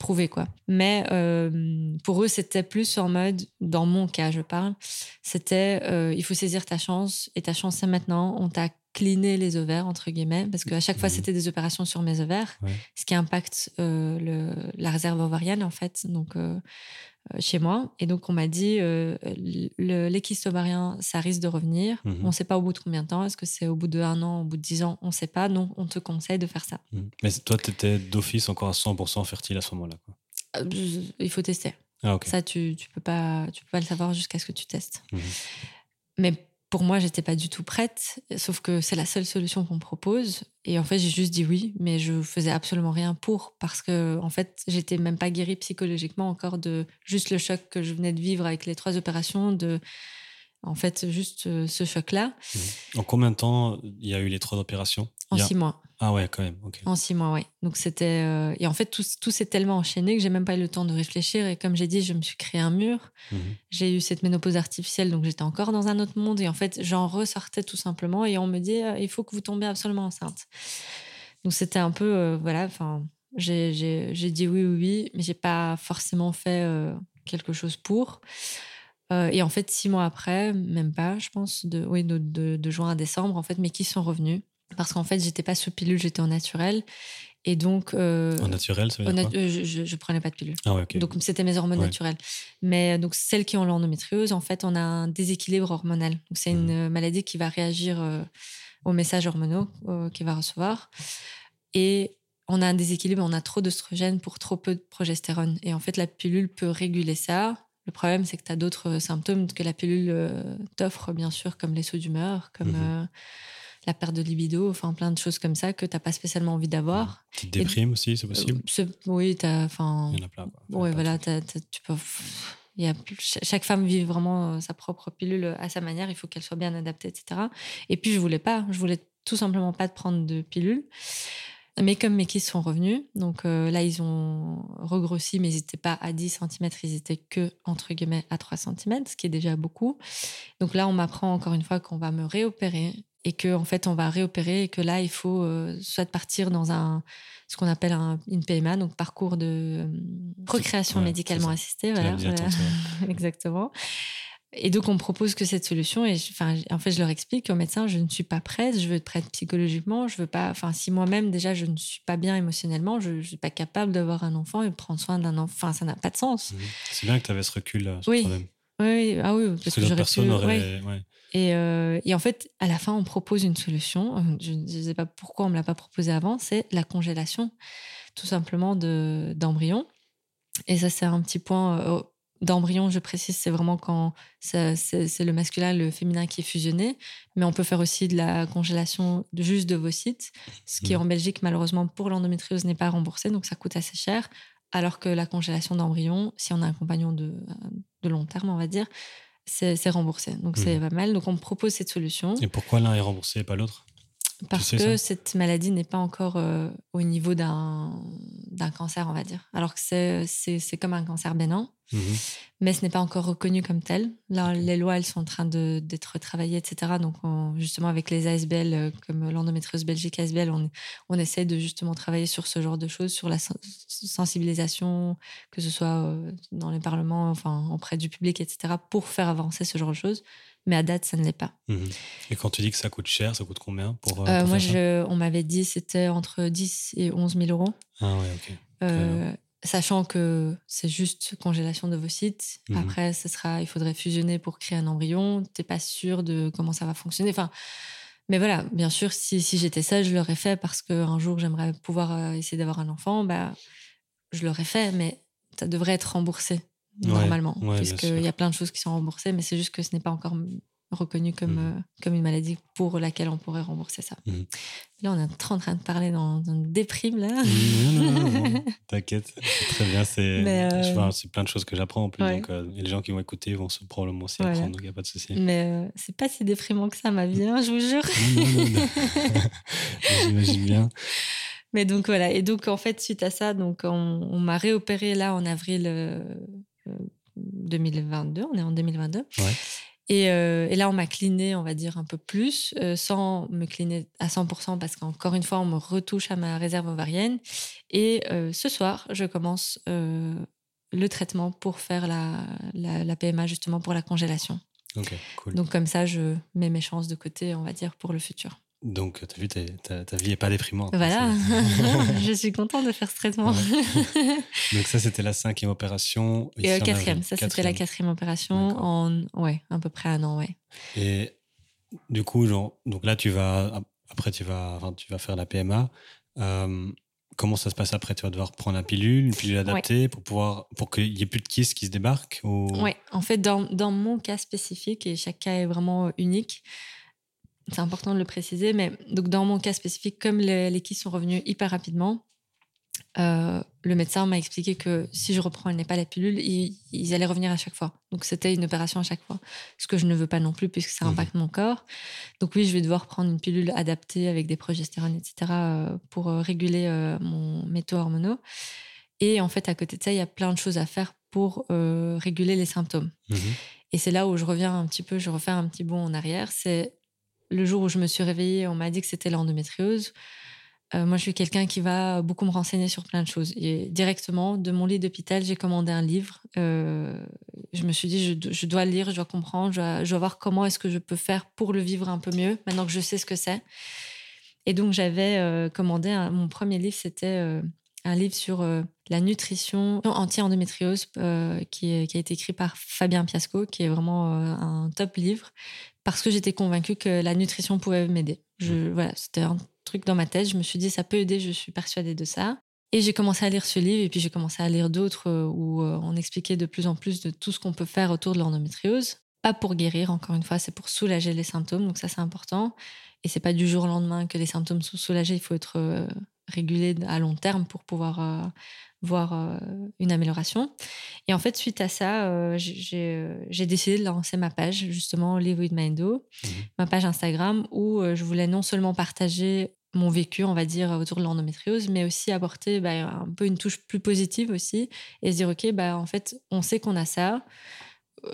prouvé quoi. Mais euh, pour eux, c'était plus en mode, dans mon cas, je parle, c'était euh, il faut saisir ta chance et ta chance c'est maintenant. On t'a cliné les ovaires entre guillemets parce qu'à chaque fois c'était des opérations sur mes ovaires, ce qui impacte euh, le, la réserve ovarienne en fait. Donc chez moi. Et donc, on m'a dit, euh, ovariens, ça risque de revenir. Mmh on ne sait pas au bout de combien de temps. Est-ce que c'est au bout de un an, au bout de dix ans? On ne sait pas. Non, on te conseille de faire ça. Mmh. Mais toi, tu étais d'office encore à 100% fertile à ce moment-là euh, Il faut tester. Ah, ça, tu ne tu peux, pas, tu peux pas le savoir jusqu'à ce que tu testes. Mmh Mais pour moi, j'étais pas du tout prête, sauf que c'est la seule solution qu'on propose. Et en fait, j'ai juste dit oui, mais je faisais absolument rien pour parce que, en fait, j'étais même pas guérie psychologiquement encore de juste le choc que je venais de vivre avec les trois opérations, de, en fait, juste euh, ce choc-là. En combien de temps il y a eu les trois opérations? En six mois. Ah ouais, quand même. En six mois, ouais. Donc c'était euh, et en fait tout, tout s'est tellement enchaîné que j'ai même pas eu le temps de réfléchir et comme j'ai dit, je me suis créé un mur. Mhm. J'ai eu cette ménopause artificielle, donc j'étais encore dans un autre monde et en fait j'en ressortais tout simplement et on me dit euh, il faut que vous tombiez absolument enceinte. Donc c'était un peu euh, voilà, enfin j'ai dit oui oui oui, mais j'ai pas forcément fait quelque chose pour. et en fait, six mois après, même pas, je pense, de, oui, de, de, de juin à décembre, en fait, mais qui sont revenus parce qu'en fait, j'étais pas sous pilule, j'étais en naturel. Et donc. Euh, en naturel, ça veut dire quoi euh, je, je, prenais pas de pilule. Ah donc, c'était mes hormones naturelles. Mais donc, celles qui ont l'endométriose, en fait, on a un déséquilibre hormonal. Donc, c'est une mmh. maladie qui va réagir euh, aux messages hormonaux qu'il va recevoir. Et on a un déséquilibre, on a trop d'œstrogènes pour trop peu de progestérone. Et en fait, la pilule peut réguler ça. Le problème, c'est que tu as d'autres symptômes que la pilule t'offre, bien sûr, comme les sauts d'humeur, comme. Mmh la perte de libido, enfin plein de choses comme ça que tu n'as pas spécialement envie d'avoir. Tu te déprimes aussi, c'est possible euh, Oui, enfin. Il y en a plein. Oui, voilà, tu peux. Il y a, chaque femme vit vraiment euh, sa propre pilule à sa manière, il faut qu'elle soit bien adaptée, etc. Et puis je voulais pas, je voulais tout simplement pas de prendre de pilule. Mais comme mes kisses sont revenus, donc euh, là ils ont regrossi, mais ils n'étaient pas à 10 cm, ils étaient que entre guillemets à 3 cm, ce qui est déjà beaucoup. Donc là on m'apprend encore une fois qu'on va me réopérer et que en fait on va réopérer et que là il faut euh, soit partir dans un ce qu'on appelle un, une PMA donc parcours de euh, procréation médicalement assistée voilà, *laughs* exactement. Et donc on me propose que cette solution et enfin en fait je leur explique au médecin je ne suis pas prête je veux être prête psychologiquement je veux pas enfin si moi-même déjà je ne suis pas bien émotionnellement je, ne suis pas capable d'avoir un enfant et de prendre soin d'un enfant enfin ça n'a pas de sens. Mmh. c'est bien que tu avais ce recul là oui. oui. Ah oui parce, que, j'aurais pu Euh, et, en fait, à la fin, on propose une solution. Je ne sais pas pourquoi on ne me l'a pas proposé avant. C'est la congélation, tout simplement, d'embryons. et ça, c'est un petit point euh, d'embryon, je précise, c'est vraiment quand c'est le masculin, le féminin qui est fusionné. Mais on peut faire aussi de la congélation juste de vos sites, ce qui, mmh. en Belgique, malheureusement, pour l'endométriose, n'est pas remboursé. Donc, ça coûte assez cher. Alors que la congélation d'embryon, si on a un compagnon de, de long terme, on va dire, c'est remboursé. Donc c'est mmh. pas mal. Donc on me propose cette solution. Et pourquoi l'un est remboursé et pas l'autre? Parce que cette maladie n'est pas encore euh, au niveau d'un cancer, on va dire. Alors que c'est comme un cancer bénin. Mhm. Mais ce n'est pas encore reconnu comme tel. Là, les lois, elles sont en train d'être retravaillées, etc. Donc, justement, avec les ASBL, euh, comme l'endométriose Belgique ASBL, on, on essaie de justement travailler sur ce genre de choses, sur la sensibilisation, que ce soit euh, dans les parlements, enfin, auprès du public, etc., pour faire avancer ce genre de choses. Mais à date, ça ne l'est pas. Mhm. Et quand tu dis que ça coûte cher, ça coûte combien pour, euh, Moi, je, on m'avait dit c'était entre 10 et 11 000 euros. Ah ouais, ok sachant que c'est juste congélation de vos sites. Mhm. Après, ce sera, il faudrait fusionner pour créer un embryon. T'es pas sûr de comment ça va fonctionner. Enfin, mais voilà, bien sûr, si, si j'étais seule, je l'aurais fait parce qu'un jour, j'aimerais pouvoir euh, essayer d'avoir un enfant. Bah, je l'aurais fait, mais ça devrait être remboursé normalement, puisqu'il y a plein de choses qui sont remboursées, mais c'est juste que ce n'est pas encore reconnu comme, mmh. euh, comme une maladie pour laquelle on pourrait rembourser ça. Mmh. Là, on est en train de parler dans, une déprime, là. Non, non, non, *laughs* t'inquiète, très bien. C'est euh, plein de choses que j'apprends en plus. Donc, euh, les gens qui vont écouter vont se, probablement aussi apprendre, donc il n'y a pas de souci. Mais c'est pas si déprimant que ça, ma vie, hein, je vous jure. *laughs* *laughs* J'imagine bien. Mais donc voilà, et donc en fait, suite à ça, donc on, on m'a réopéré là en avril 2022, on est en 2022. Ouais. Euh, et, là, on m'a cliné, on va dire, un peu plus, euh, sans me cliner à 100%, parce qu'encore une fois, on me retouche à ma réserve ovarienne. Et euh, ce soir, je commence le traitement pour faire la, la, PMA, justement, pour la congélation. Donc, comme ça, je mets mes chances de côté, on va dire, pour le futur. Donc, tu as vu, ta, ta, vie n'est pas déprimante. Voilà, *laughs* *laughs* je suis contente de faire ce traitement. *laughs* Donc, ça, c'était la cinquième opération. Et euh, quatrième, ça, c'était la quatrième opération en ouais, à peu près un an, ouais. Et du coup, genre, donc là, tu vas, après, tu vas, enfin, tu vas faire la PMA. Euh, comment ça se passe après? Tu vas devoir prendre la pilule, une pilule adaptée pour pouvoir, pour qu'il n'y ait plus de kystes qui se débarquent ou... Oui, en fait, dans, dans mon cas spécifique, et chaque cas est vraiment unique, c'est important de le préciser, mais donc dans mon cas spécifique, comme les, les sont revenus hyper rapidement, euh, le médecin m'a expliqué que si je reprends pas la pilule, ils, allaient revenir à chaque fois. Donc c'était une opération à chaque fois, ce que je ne veux pas non plus puisque ça mhm. impacte mon corps. Donc oui, je vais devoir prendre une pilule adaptée avec des progestérones, etc. Euh, pour euh, réguler mon métaux hormonaux. Et en fait, à côté de ça, il y a plein de choses à faire pour réguler les symptômes. Mhm. Et c'est là où je reviens un petit peu, je refais un petit bond en arrière. C'est le jour où je me suis réveillée, on m'a dit que c'était l'endométriose. Euh, moi, je suis quelqu'un qui va beaucoup me renseigner sur plein de choses. Et directement, de mon lit d'hôpital, j'ai commandé un livre. Euh, je me suis dit, je, dois lire, je dois comprendre, je dois, voir comment est-ce que je peux faire pour le vivre un peu mieux, maintenant que je sais ce que c'est. Et donc, j'avais euh, commandé mon premier livre, c'était un livre sur la nutrition anti-endométriose qui, a été écrit par Fabien Piasco, qui est vraiment un top livre, parce que j'étais convaincue que la nutrition pouvait m'aider. Mmh. Voilà, c'était un truc dans ma tête. Je me suis dit, ça peut aider, je suis persuadée de ça. Et j'ai commencé à lire ce livre et puis j'ai commencé à lire d'autres euh, où euh, on expliquait de plus en plus de tout ce qu'on peut faire autour de l'endométriose. Pas pour guérir, encore une fois, c'est pour soulager les symptômes, donc ça c'est important. Et c'est pas du jour au lendemain que les symptômes sont soulagés, il faut être euh, régulé à long terme pour pouvoir voir une amélioration. Et en fait, suite à ça, j'ai décidé de lancer ma page, justement, Live with Mindo, mmh ma page Instagram, où je voulais non seulement partager mon vécu, on va dire, autour de l'endométriose, mais aussi apporter bah, un peu une touche plus positive aussi et se dire, OK, bah, en fait, on sait qu'on a ça.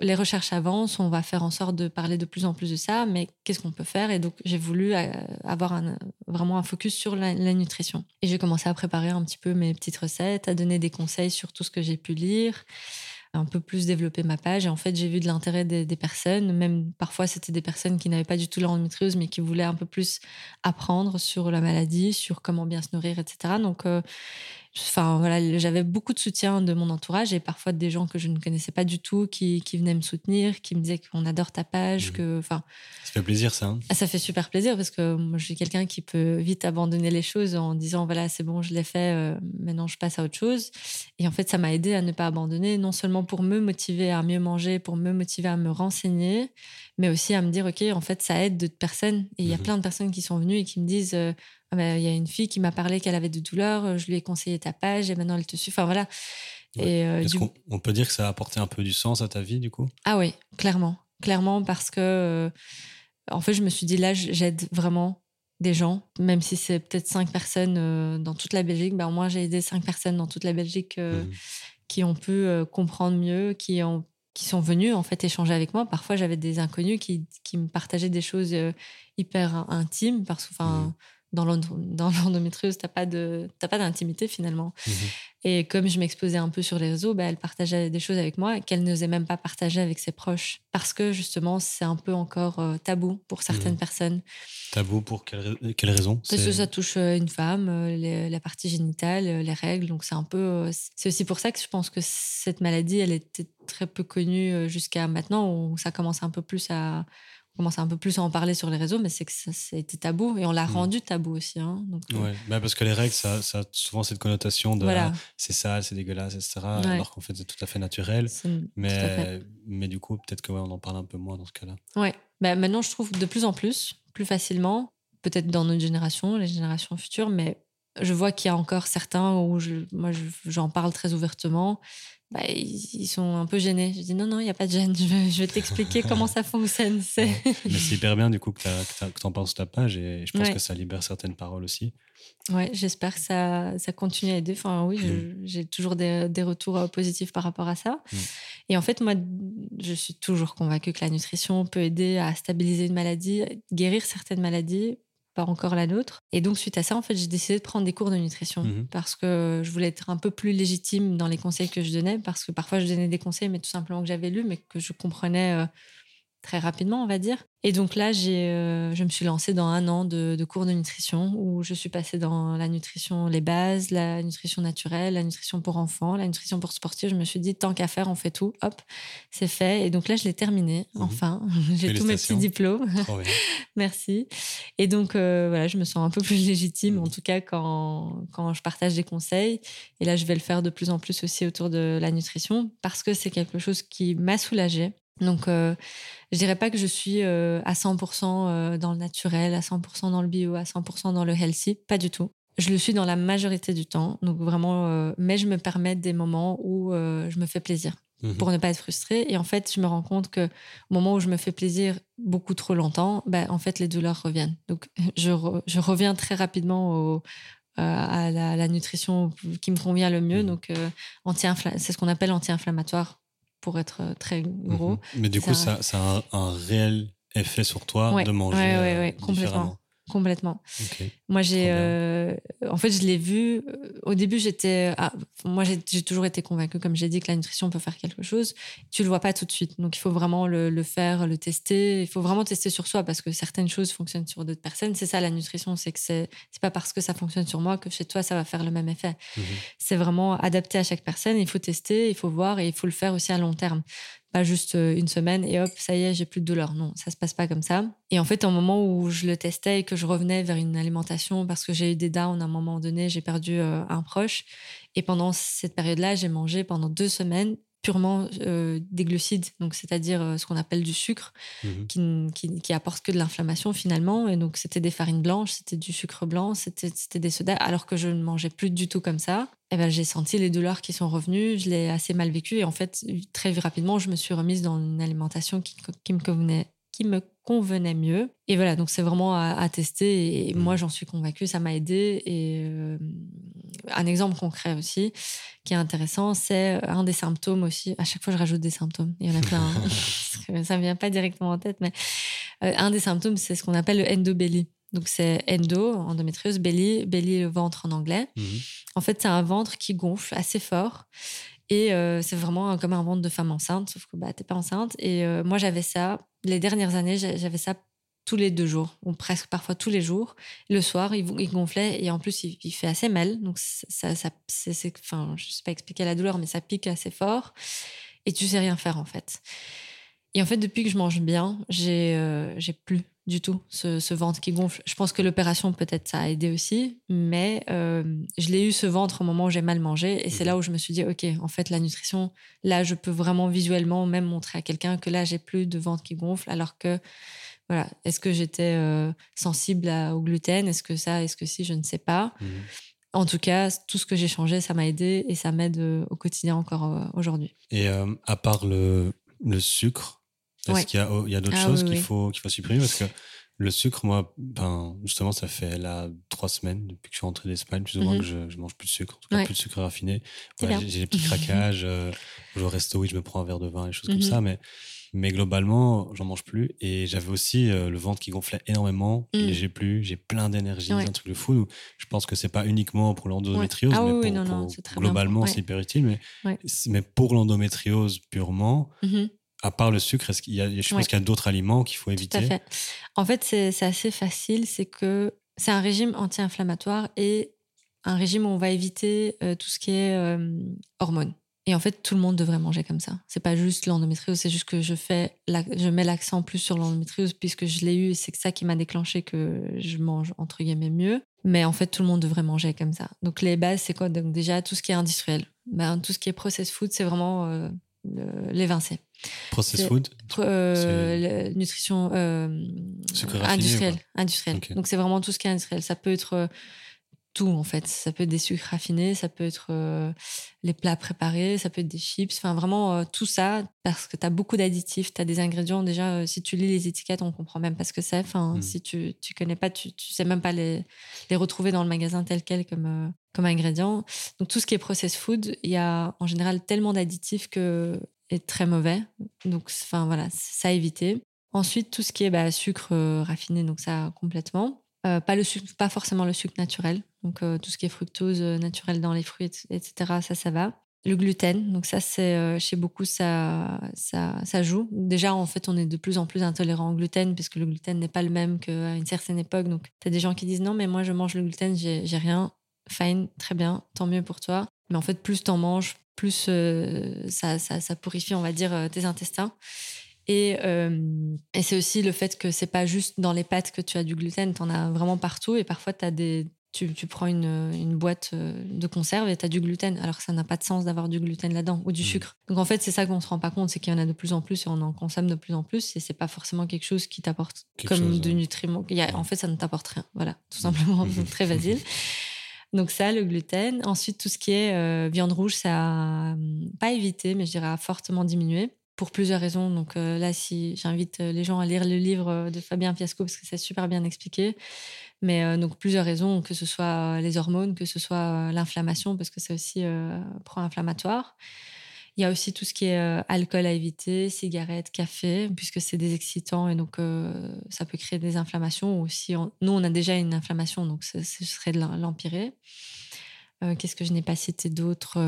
Les recherches avancent, on va faire en sorte de parler de plus en plus de ça, mais qu'est-ce qu'on peut faire? Et donc, j'ai voulu euh, avoir vraiment un focus sur la, nutrition. Et j'ai commencé à préparer un petit peu mes petites recettes, à donner des conseils sur tout ce que j'ai pu lire un peu plus développer ma page. Et en fait, j'ai vu de l'intérêt des, personnes. Même parfois, c'était des personnes qui n'avaient pas du tout l'endométriose, mais qui voulaient un peu plus apprendre sur la maladie, sur comment bien se nourrir, etc. Donc, euh, Enfin, voilà, j'avais beaucoup de soutien de mon entourage et parfois des gens que je ne connaissais pas du tout qui, qui venaient me soutenir, qui me disaient qu'on adore ta page. Mmh. Que, enfin, ça fait plaisir, ça. Hein. Ah, ça fait super plaisir parce que moi, je suis quelqu'un qui peut vite abandonner les choses en disant voilà, c'est bon, je l'ai fait, euh, maintenant je passe à autre chose. Et en fait, ça m'a aidé à ne pas abandonner, non seulement pour me motiver à mieux manger, pour me motiver à me renseigner, mais aussi à me dire ok, en fait, ça aide d'autres personnes. Et il y a mmh plein de personnes qui sont venues et qui me disent. Euh, ah ben, il y a une fille qui m'a parlé qu'elle avait de douleurs, euh, je lui ai conseillé ta page et maintenant elle te suit. Enfin voilà. Euh, qu'on peut dire que ça a apporté un peu du sens à ta vie du coup? Ah oui, clairement. Clairement parce que, euh, en fait, je me suis dit là, j'aide vraiment des gens, même si c'est peut-être cinq personnes dans toute la Belgique. Ben, au moins, j'ai aidé cinq personnes dans toute la Belgique mmh qui ont pu comprendre mieux, qui ont qui sont venus en fait échanger avec moi. Parfois, j'avais des inconnus qui, qui, me partageaient des choses hyper intimes parce que, enfin, mmh dans l'endométriose, tu n'as pas d'intimité finalement. Mhm. Et comme je m'exposais un peu sur les réseaux, bah, elle partageait des choses avec moi qu'elle n'osait même pas partager avec ses proches. Parce que justement, c'est un peu encore euh, tabou pour certaines mhm. personnes. Tabou pour quelle, quelle raison? Parce que ça touche euh, une femme, euh, la partie génitale, les règles. Donc c'est un peu. C'est aussi pour ça que je pense que cette maladie, elle était très peu connue jusqu'à maintenant, où ça commence un peu plus à commence un peu plus à en parler sur les réseaux, mais c'est que ça, a été tabou et on l'a mm. rendu tabou aussi. Hein, donc, euh. ouais. bah parce que les règles, ça, ça a souvent cette connotation de ah, c'est sale, c'est dégueulasse, etc. Alors qu'en fait, c'est tout à fait naturel. Mais, mais du coup, peut-être qu'on en parle un peu moins dans ce cas-là. Ouais, bah, maintenant, je trouve de plus en plus, plus facilement, peut-être dans notre génération, les générations futures, mais je vois qu'il y a encore certains où je, moi j'en parle très ouvertement bah, ils, sont un peu gênés. Je dis non, non, il n'y a pas de gêne, je vais, t'expliquer *laughs* comment ça fonctionne. C'est hyper bien du coup que tu en parles sur ta page et je pense que ça libère certaines paroles aussi. Ouais, j'espère que ça, ça continue à aider. Enfin, oui, mm. j'ai toujours des, des, retours euh, positifs par rapport à ça. Mm. Et en fait, moi, je suis toujours convaincue que la nutrition peut aider à stabiliser une maladie, guérir certaines maladies, pas encore la nôtre. Et donc, suite à ça, en fait, j'ai décidé de prendre des cours de nutrition mhm. parce que je voulais être un peu plus légitime dans les conseils que je donnais parce que parfois, je donnais des conseils, mais tout simplement que j'avais lu, mais que je comprenais euh, très rapidement, on va dire. Et donc là, j'ai, euh, je me suis lancée dans un an de, cours de nutrition où je suis passée dans la nutrition, les bases, la nutrition naturelle, la nutrition pour enfants, la nutrition pour sportifs. Je me suis dit, tant qu'à faire, on fait tout. Hop, c'est fait. Et donc là, je l'ai terminé, mhm. enfin. *laughs* j'ai tous mes petits diplômes. *laughs* Merci. Et donc, euh, voilà, je me sens un peu plus légitime, en mhm. tout cas, quand, quand je partage des conseils. Et là, je vais le faire de plus en plus aussi autour de la nutrition parce que c'est quelque chose qui m'a soulagée. Donc, euh, je dirais pas que je suis euh, à 100% euh, dans le naturel, à 100% dans le bio, à 100% dans le healthy, pas du tout. je le suis dans la majorité du temps. Donc vraiment, mais je me permets des moments où je me fais plaisir. Mhm. pour ne pas être frustrée. Et en fait, je me rends compte que au moment où je me fais plaisir beaucoup trop longtemps, ben, en fait, les douleurs reviennent. Donc, *laughs* je, je reviens très rapidement au, euh, à la, nutrition qui me convient le mieux. Mhm. Donc, euh, c'est ce qu'on appelle anti-inflammatoire pour être euh, très gros. Mhm. Mais du coup, ça, ça, a un, réel effet sur toi de manger ouais, ouais, complètement. Complètement. Moi, j'ai, euh, en fait, je l'ai vu. Euh, au début, j'étais, ah, moi, j'ai toujours été convaincue, comme j'ai dit, que la nutrition peut faire quelque chose. Tu le vois pas tout de suite, donc il faut vraiment le, faire, le tester. Il faut vraiment tester sur soi parce que certaines choses fonctionnent sur d'autres personnes. C'est ça la nutrition, c'est que c'est, c'est pas parce que ça fonctionne sur moi que chez toi ça va faire le même effet. Mhm. C'est vraiment adapté à chaque personne. Il faut tester, il faut voir et il faut le faire aussi à long terme juste euh, une semaine et hop, ça y est, j'ai plus de douleur. Non, ça se passe pas comme ça. Et en fait, au moment où je le testais et que je revenais vers une alimentation, parce que j'ai eu des downs à un moment donné, j'ai perdu euh, un proche. Et pendant cette période-là, j'ai mangé pendant deux semaines purement euh, des glucides, donc c'est-à-dire euh, ce qu'on appelle du sucre, mhm. qui, qui, qui, apporte que de l'inflammation finalement. Et donc c'était des farines blanches, c'était du sucre blanc, c'était des sodas, alors que je ne mangeais plus du tout comme ça. Et eh ben j'ai senti les douleurs qui sont revenues, je l'ai assez mal vécu et en fait très rapidement je me suis remise dans une alimentation qui, qui me convenait qui me convenait mieux. Et voilà, donc c'est vraiment à, tester. Et mmh. moi, j'en suis convaincue, ça m'a aidé. Et euh, un exemple concret aussi, qui est intéressant, c'est un des symptômes aussi. À chaque fois, je rajoute des symptômes. Il y en a plein. Hein. *laughs* *laughs* ça ne vient pas directement en tête, mais euh, un des symptômes, c'est ce qu'on appelle le endobelly. Donc c'est endo, endométriose, belly, belly le ventre en anglais. Mmh. En fait, c'est un ventre qui gonfle assez fort et euh, c'est vraiment comme un ventre de femme enceinte, sauf que bah, t'es pas enceinte. Et euh, moi, j'avais ça, les dernières années, j'avais ça tous les deux jours, ou presque parfois tous les jours. Le soir, il, gonflait et en plus, il, fait assez mal. Donc, ça, c'est, enfin, je sais pas expliquer la douleur, mais ça pique assez fort. Et tu sais rien faire, en fait. Et en fait, depuis que je mange bien, j'ai, euh, j'ai plus du tout, ce, ventre qui gonfle. Je pense que l'opération, peut-être, ça a aidé aussi, mais euh, je l'ai eu ce ventre au moment où j'ai mal mangé, et c'est là où je me suis dit, OK, en fait, la nutrition, là, je peux vraiment visuellement même montrer à quelqu'un que là, j'ai plus de ventre qui gonfle, alors que, voilà, est-ce que j'étais euh, sensible au gluten? Est-ce que ça? Est-ce que si? Je ne sais pas. Mmh. En tout cas, tout ce que j'ai changé, ça m'a aidé et ça m'aide euh, au quotidien encore aujourd'hui. Et à part le, le sucre, est-ce qu'il y a, oh, a d'autres ah choses qu'il faut, qu'il faut supprimer? Parce que le sucre, moi, ben, justement, ça fait là trois semaines depuis que je suis rentré d'Espagne, plus ou moins, mhm. que je, je, mange plus de sucre, en tout cas plus de sucre raffiné. j'ai des petits *laughs* craquages. euh, au resto, oui, je me prends un verre de vin, et choses comme mhm. ça, mais, mais globalement, j'en mange plus. Et j'avais aussi euh, le ventre qui gonflait énormément. Mm. J'ai plus, j'ai plein d'énergie, un truc de fou. je pense que c'est pas uniquement pour l'endométriose, ah mais pour, globalement, c'est hyper utile. Mais, mais pour l'endométriose purement, mhm à part le sucre, est-ce qu'il y a, je pense qu'il y a d'autres aliments qu'il faut éviter Tout à fait. En fait, c'est assez facile. C'est que c'est un régime anti-inflammatoire et un régime où on va éviter euh, tout ce qui est euh, hormones. Et en fait, tout le monde devrait manger comme ça. C'est pas juste l'endométriose, c'est juste que je fais, je mets l'accent plus sur l'endométriose puisque je l'ai eu et c'est ça qui m'a déclenché que je mange entre guillemets mieux. Mais en fait, tout le monde devrait manger comme ça. Donc les bases, c'est quoi? Donc déjà tout ce qui est industriel. Ben, tout ce qui est processed food, c'est vraiment euh, l'évincer. Process food euh, Nutrition euh, industrielle. industrielle. Donc c'est vraiment tout ce qui est industriel. Ça peut être euh, tout en fait. Ça peut être des sucres raffinés, ça peut être les plats préparés, ça peut être des chips, enfin vraiment tout ça parce que tu as beaucoup d'additifs, tu as des ingrédients déjà si tu lis les étiquettes, on comprend même pas ce que c'est. Enfin hmm. si tu tu connais pas, tu tu sais même pas les les retrouver dans le magasin tel quel comme comme ingrédients. Donc tout ce qui est processed food, il y a en général tellement d'additifs que est très mauvais. Donc, enfin voilà, ça à éviter. Ensuite, tout ce qui est bah, sucre euh, raffiné, donc ça complètement. Euh, pas, le sucre, pas forcément le sucre naturel. Donc, euh, tout ce qui est fructose naturelle dans les fruits, etc., ça, ça va. Le gluten, donc ça, c'est chez beaucoup, ça, ça, ça joue. Déjà, en fait, on est de plus en plus intolérant au gluten, puisque le gluten n'est pas le même qu'à une certaine époque. Donc, tu as des gens qui disent non, mais moi, je mange le gluten, j'ai rien. Fine, très bien, tant mieux pour toi. Mais en fait, plus t'en manges, plus euh, ça, ça, ça, purifie, on va dire, euh, tes intestins. Et, euh, et c'est aussi le fait que c'est pas juste dans les pâtes que tu as du gluten, tu en as vraiment partout. Et parfois, as des, tu, tu, prends une, une, boîte de conserve et tu as du gluten, alors que ça n'a pas de sens d'avoir du gluten là-dedans ou du mmh. sucre. Donc en fait, c'est ça qu'on se rend pas compte, c'est qu'il y en a de plus en plus et on en consomme de plus en plus. Et c'est pas forcément quelque chose qui t'apporte comme de nutriments. en fait, ça ne t'apporte rien. Voilà, tout simplement, *laughs* très facile. Donc ça, le gluten. Ensuite, tout ce qui est viande rouge, ça a pas évité, mais je dirais fortement diminué pour plusieurs raisons. Donc là, si j'invite les gens à lire le livre de Fabien Fiasco parce que c'est super bien expliqué. Mais donc plusieurs raisons, que ce soit les hormones, que ce soit l'inflammation, parce que c'est aussi pro-inflammatoire. Il y a aussi tout ce qui est alcool à éviter, cigarettes, café, puisque c'est des excitants et donc ça peut créer des inflammations. Ou si nous, on a déjà une inflammation, donc ce, serait de l'empirer. Qu'est-ce que je n'ai pas cité d'autre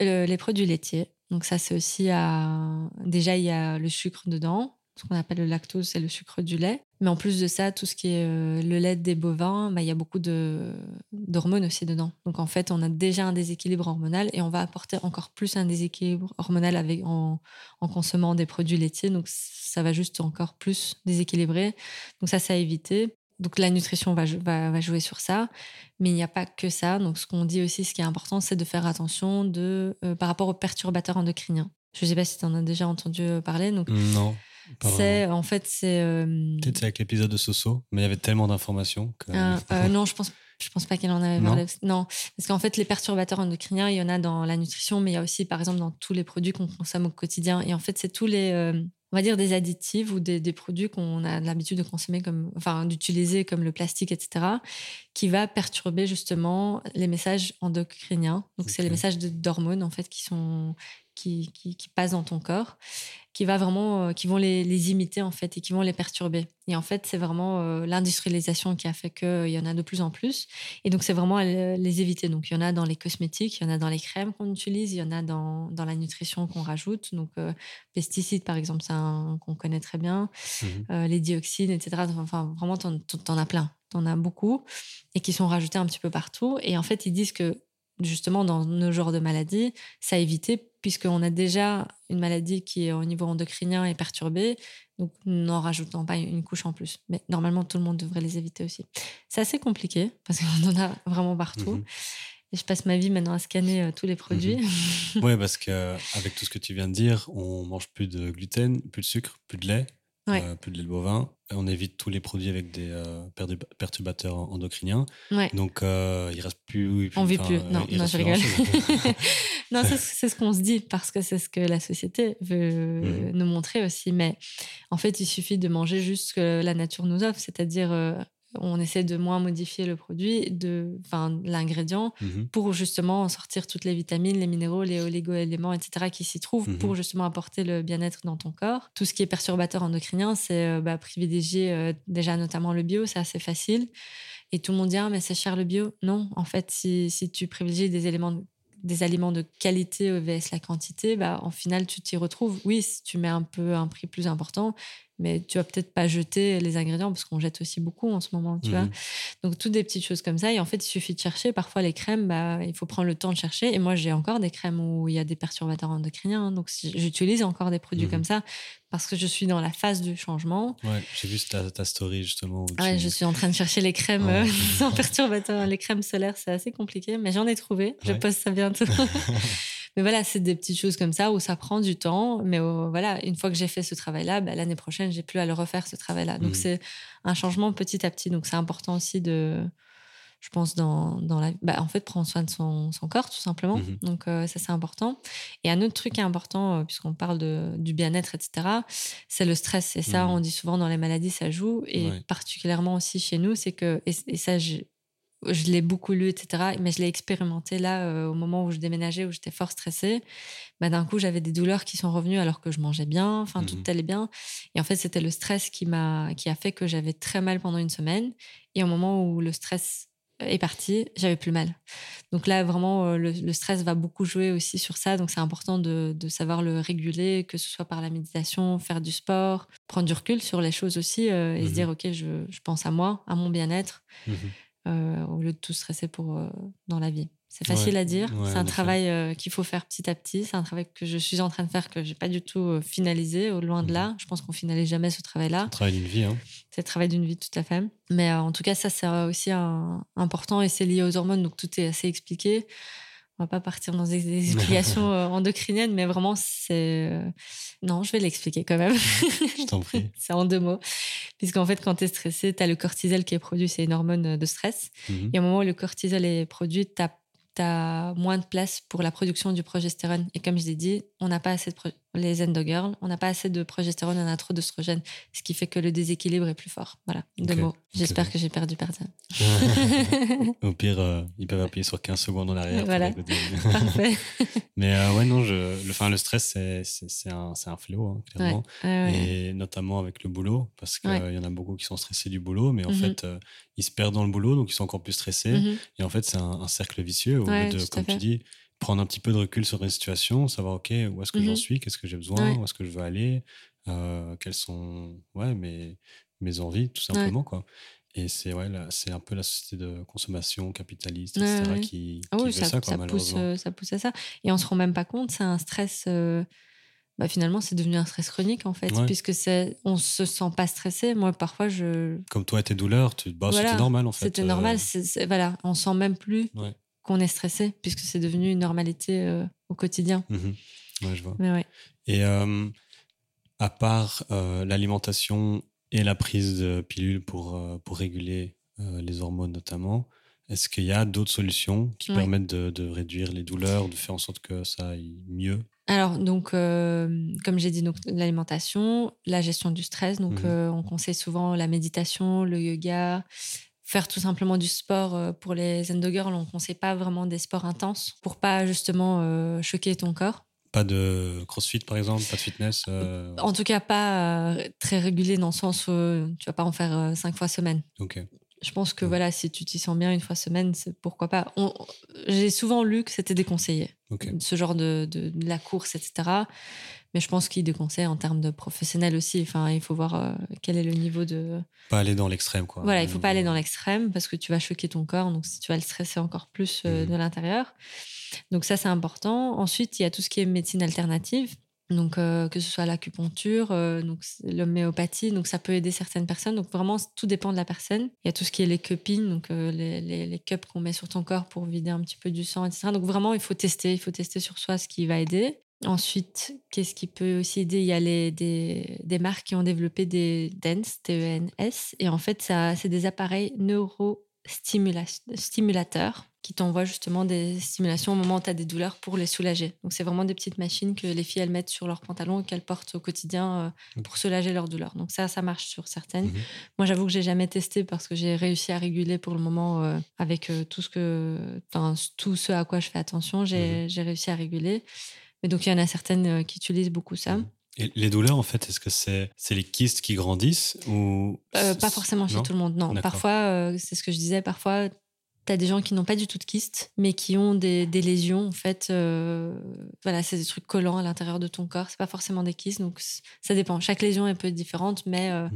Les produits laitiers. Donc ça, c'est aussi à... déjà il y a le sucre dedans ce qu'on appelle le lactose, c'est le sucre du lait. Mais en plus de ça, tout ce qui est euh, le lait des bovins, bah, il y a beaucoup d'hormones aussi dedans. Donc en fait, on a déjà un déséquilibre hormonal et on va apporter encore plus un déséquilibre hormonal en, consommant des produits laitiers. Donc ça va juste encore plus déséquilibrer. Donc ça, c'est à éviter. Donc la nutrition va, va, jouer sur ça, mais il n'y a pas que ça. Donc ce qu'on dit aussi, ce qui est important, c'est de faire attention de, euh, par rapport aux perturbateurs endocriniens. Je ne sais pas si tu en as déjà entendu euh, parler. Donc, non. C'est en fait c'est. Euh, Peut-être avec l'épisode de Soso, mais il y avait tellement d'informations que. Ah, euh, non, je pense. Je pense pas qu'elle en avait parlé. Non, parce qu'en fait, les perturbateurs endocriniens, il y en a dans la nutrition, mais il y a aussi, par exemple, dans tous les produits qu'on consomme au quotidien. Et en fait, c'est tous les, euh, on va dire, des additifs ou des, des produits qu'on a l'habitude de consommer, comme, enfin, d'utiliser comme le plastique, etc., qui va perturber justement les messages endocriniens. Donc, c'est les messages d'hormones, en fait, qui sont qui, qui, qui, passent dans ton corps qui va vraiment, euh, qui vont les, les, imiter en fait et qui vont les perturber. Et en fait, c'est vraiment euh, l'industrialisation qui a fait qu'il y en a de plus en plus. Et donc, c'est vraiment les éviter. Donc, il y en a dans les cosmétiques, il y en a dans les crèmes qu'on utilise, il y en a dans, dans la nutrition qu'on rajoute. Donc, euh, pesticides, par exemple, c'est un qu'on connaît très bien. Mmh les dioxines, etc. Enfin, vraiment, t'en, en as plein. T'en as beaucoup et qui sont rajoutés un petit peu partout. Et en fait, ils disent que justement, dans nos genres de maladies, ça a évité puisqu'on a déjà une maladie qui est au niveau endocrinien et perturbée, donc n'en rajoutant pas une couche en plus. Mais normalement, tout le monde devrait les éviter aussi. C'est assez compliqué parce qu'on en a vraiment partout. Mhm. Et je passe ma vie maintenant à scanner euh, tous les produits. Mhm. *laughs* oui, parce qu'avec tout ce que tu viens de dire, on mange plus de gluten, plus de sucre, plus de lait, euh, plus de lait de bovin. On évite tous les produits avec des euh, perturbateurs endocriniens. Donc, euh, il reste plus. on vit plus. Non, non je rigole. *laughs* non, *laughs* c'est ce qu'on se dit parce que c'est ce que la société veut mmh. nous montrer aussi. Mais en fait, il suffit de manger juste ce que la nature nous offre, c'est-à-dire on essaie de moins modifier le produit, de, enfin, l'ingrédient, mmh pour justement sortir toutes les vitamines, les minéraux, les oligo-éléments, etc., qui s'y trouvent mmh pour justement apporter le bien-être dans ton corps. Tout ce qui est perturbateur endocrinien, c'est euh, bah, privilégier euh, déjà notamment le bio, c'est assez facile. Et tout le monde dit, ah, mais c'est cher le bio. Non, en fait, si, si tu privilégies des éléments des aliments de qualité vs la quantité, bah, en final, tu t'y retrouves. Oui, si tu mets un peu un prix plus important, mais tu vas peut-être pas jeter les ingrédients parce qu'on jette aussi beaucoup en ce moment, tu vois. Mhm. Donc toutes des petites choses comme ça. Et en fait, il suffit de chercher. Parfois, les crèmes, bah, il faut prendre le temps de chercher. Et moi, j'ai encore des crèmes où il y a des perturbateurs endocriniens. Hein. donc j'utilise encore des produits mhm. comme ça parce que je suis dans la phase du changement. Ouais, j'ai vu ta, ta, story justement. ouais, je suis en train de chercher les crèmes euh, *laughs* sans perturbateurs. Les crèmes solaires, c'est assez compliqué, mais j'en ai trouvé. Je poste ça bientôt. *laughs* Mais voilà, c'est des petites choses comme ça où ça prend du temps. Mais oh, voilà, une fois que j'ai fait ce travail-là, bah, l'année prochaine, j'ai plus à le refaire, ce travail-là. Donc, mmh. c'est un changement petit à petit. Donc, c'est important aussi de, je pense, dans, dans la. Bah, en fait, prendre soin de son, son corps, tout simplement. Mmh Donc, euh, ça, c'est important. Et un autre truc qui est important, euh, puisqu'on parle de, du bien-être, etc., c'est le stress. Et ça, mmh. on dit souvent dans les maladies, ça joue. Et particulièrement aussi chez nous, c'est que. Et, et ça, je l'ai beaucoup lu, etc. Mais je l'ai expérimenté là, euh, au moment où je déménageais, où j'étais fort stressée. Bah, D'un coup, j'avais des douleurs qui sont revenues alors que je mangeais bien, enfin, tout mmh allait bien. Et en fait, c'était le stress qui, m'a, qui a fait que j'avais très mal pendant une semaine. Et au moment où le stress est parti, j'avais plus mal. Donc là, vraiment, euh, le, stress va beaucoup jouer aussi sur ça. Donc c'est important de, de, savoir le réguler, que ce soit par la méditation, faire du sport, prendre du recul sur les choses aussi euh, et se mmh dire, OK, je, je, pense à moi, à mon bien-être. Mmh euh, au lieu de tout stresser pour, euh, dans la vie. C'est facile à dire. c'est un travail euh, qu'il faut faire petit à petit. C'est un travail que je suis en train de faire, que j'ai pas du tout finalisé, au loin de là. Mhm. Je pense qu'on finalise jamais ce travail-là. C'est le travail d'une vie. Hein. C'est le travail d'une vie, tout à fait. Mais en tout cas, ça, c'est aussi important et c'est lié aux hormones, donc tout est assez expliqué. On va pas partir dans des, *laughs* explications euh, endocriniennes, mais vraiment, c'est. Euh, non, je vais l'expliquer quand même. je t'en prie. *laughs* c'est en deux mots. Puisqu'en fait, quand tu es stressé, tu as le cortisol qui est produit, c'est une hormone de stress. Mhm. Et au moment où le cortisol est produit, tu as moins de place pour la production du progestérone. Et comme je l'ai dit, on n'a pas assez de les endogirls, on n'a pas assez de progestérone, on a trop d'oestrogène, ce qui fait que le déséquilibre est plus fort. Voilà, deux mots. J'espère que j'ai perdu personne. *laughs* Au pire, euh, ils peuvent appuyer sur 15 secondes en arrière. Voilà, *laughs* parfait. *laughs* Mais euh, ouais, non, je, le, le stress, c'est un, un fléau, hein, clairement. Et notamment avec le boulot, parce qu'il y en a beaucoup qui sont stressés du boulot, mais en mhm. fait, euh, ils se perdent dans le boulot, donc ils sont encore plus stressés. Mhm. Et en fait, c'est un, cercle vicieux, au lieu de, comme tu dis, prendre un petit peu de recul sur une situation, savoir, OK, où est-ce que j'en mmh suis, qu'est-ce que j'ai besoin, où est-ce que je veux aller, euh, quelles sont ouais, mes, mes envies, tout simplement. Quoi. Et c'est ouais, c'est un peu la société de consommation capitaliste, etc., qui, ah oui, ça, ça, quoi, ça pousse, euh, ça pousse à ça. Et on se rend même pas compte, c'est un stress. Euh, bah, finalement, c'est devenu un stress chronique, en fait, puisque c'est, on se sent pas stressé. Moi, parfois, je. Comme toi, tes douleurs, tu, bah, c'était normal, en fait. C'était normal, c'est, voilà, on sent même plus qu'on est stressé, puisque c'est devenu une normalité euh, au quotidien. Mhm. je vois. Et euh, à part euh, l'alimentation et la prise de pilules pour, pour réguler les hormones notamment, est-ce qu'il y a d'autres solutions qui permettent de, réduire les douleurs, de faire en sorte que ça aille mieux? Alors, donc, comme j'ai dit, donc l'alimentation, la gestion du stress. Donc, mhm. on conseille souvent la méditation, le yoga, faire tout simplement du sport euh, pour les endogirls, on ne conseille pas vraiment des sports intenses pour pas justement euh, choquer ton corps. Pas de crossfit par exemple, pas de fitness euh? En tout cas, pas très régulier dans le sens où tu vas pas en faire cinq fois semaine. Ok. Je pense que voilà, si tu t'y sens bien une fois semaine, pourquoi pas. J'ai souvent lu que c'était déconseillé, ce genre de, de, la course, etc. Mais je pense qu'il déconseille en termes de professionnel aussi. Enfin, il faut voir euh, quel est le niveau de. Pas aller dans l'extrême, quoi. Voilà, il faut pas aller dans l'extrême parce que tu vas choquer ton corps. Donc, si tu vas le stresser encore plus euh, mmh. de l'intérieur. Donc, ça, c'est important. Ensuite, il y a tout ce qui est médecine alternative. Donc, euh, que ce soit l'acupuncture, donc l'homéopathie, donc ça peut aider certaines personnes. Donc, vraiment, tout dépend de la personne. Il y a tout ce qui est les cupines, donc les, les, les, cups qu'on met sur ton corps pour vider un petit peu du sang, etc. Donc, vraiment, il faut tester. Il faut tester sur soi ce qui va aider. Ensuite, qu'est-ce qui peut aussi aider? Il y a les, des, des, marques qui ont développé des DENS, T-E-N-S, et en fait, c'est des appareils neurostimulateurs qui t'envoient justement des stimulations au moment où tu as des douleurs pour les soulager. Donc, c'est vraiment des petites machines que les filles, elles mettent sur leurs pantalons et qu'elles portent au quotidien euh, pour soulager leurs douleurs. Donc, ça, ça marche sur certaines. Mmh Moi, j'avoue que j'ai jamais testé parce que j'ai réussi à réguler pour le moment euh, avec euh, tout, ce que, tout ce à quoi je fais attention. J'ai mmh réussi à réguler. Mais donc, il y en a certaines euh, qui utilisent beaucoup ça. Mmh. Et les douleurs, en fait, est-ce que c'est c'est les kystes qui grandissent ou euh, Pas forcément chez tout le monde, non. Parfois, euh, c'est ce que je disais, parfois, tu as des gens qui n'ont pas du tout de kystes, mais qui ont des, des lésions, en fait. voilà, c'est des trucs collants à l'intérieur de ton corps. C'est pas forcément des kystes, donc ça dépend. Chaque lésion est un peu différente, mais mmh.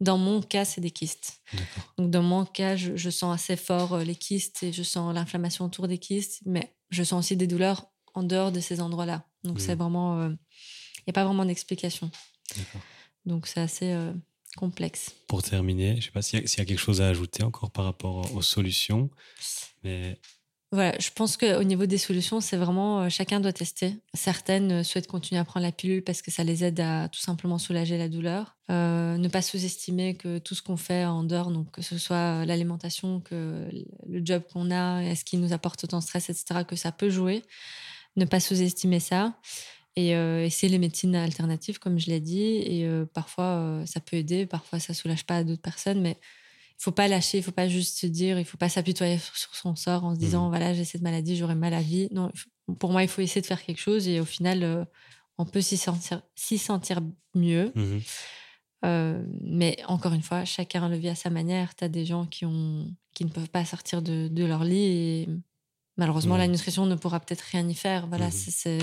dans mon cas, c'est des kystes. Donc, dans mon cas, je, je sens assez fort les kystes et je sens l'inflammation autour des kystes, mais je sens aussi des douleurs en dehors de ces endroits-là. Donc, c'est mmh. vraiment. Il euh, n'y a pas vraiment d'explication. Donc, c'est assez euh, complexe. Pour terminer, je ne sais pas s'il y, y, a quelque chose à ajouter encore par rapport aux solutions. Mais voilà, je pense qu'au niveau des solutions, c'est vraiment euh, chacun doit tester. Certaines euh, souhaitent continuer à prendre la pilule parce que ça les aide à tout simplement soulager la douleur. Euh, ne pas sous-estimer que tout ce qu'on fait en dehors, donc que ce soit l'alimentation, que le job qu'on a, est-ce qu'il nous apporte autant de stress, etc., que ça peut jouer. Ne pas sous-estimer ça. Et essayer les médecines alternatives, comme je l'ai dit. Et parfois, ça peut aider, parfois, ça soulage pas d'autres personnes, mais il faut pas lâcher, il faut pas juste se dire, il faut pas s'apitoyer sur son sort en se disant, mmh. voilà, j'ai cette maladie, j'aurai mal à vie. Non, pour moi, il faut essayer de faire quelque chose et au final, euh, on peut s'y sentir, sentir mieux. Mmh euh, mais encore une fois, chacun le vit à sa manière. Tu as des gens qui, ont, qui ne peuvent pas sortir de, de leur lit et malheureusement, la nutrition ne pourra peut-être rien y faire. Voilà, mmh c'est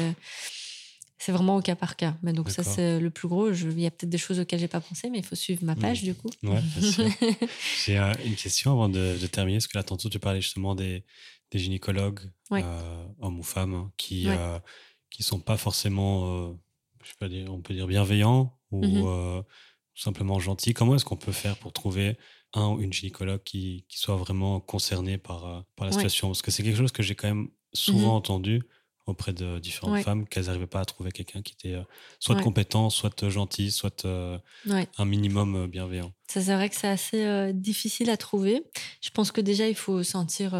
c'est vraiment au cas par cas. Mais donc ça, c'est le plus gros. Il y a peut-être des choses auxquelles j'ai pas pensé, mais il faut suivre ma page du coup. Ouais, *laughs* j'ai euh, une question avant de, terminer, parce que là, tantôt, tu parlais justement des, des gynécologues, euh, hommes ou femmes, hein, qui euh, qui sont pas forcément, je dire, on peut dire bienveillants ou mm-hmm. simplement gentils. Comment est-ce qu'on peut faire pour trouver un ou une gynécologue qui, qui soit vraiment concerné par, par la situation? Parce que c'est quelque chose que j'ai quand même souvent mmh entendu auprès de différentes femmes qu'elles n'arrivaient pas à trouver quelqu'un qui était euh, soit compétent, soit euh, gentil, soit euh, un minimum bienveillant. Ça, c'est vrai que c'est assez difficile à trouver. Je pense que déjà, il faut sentir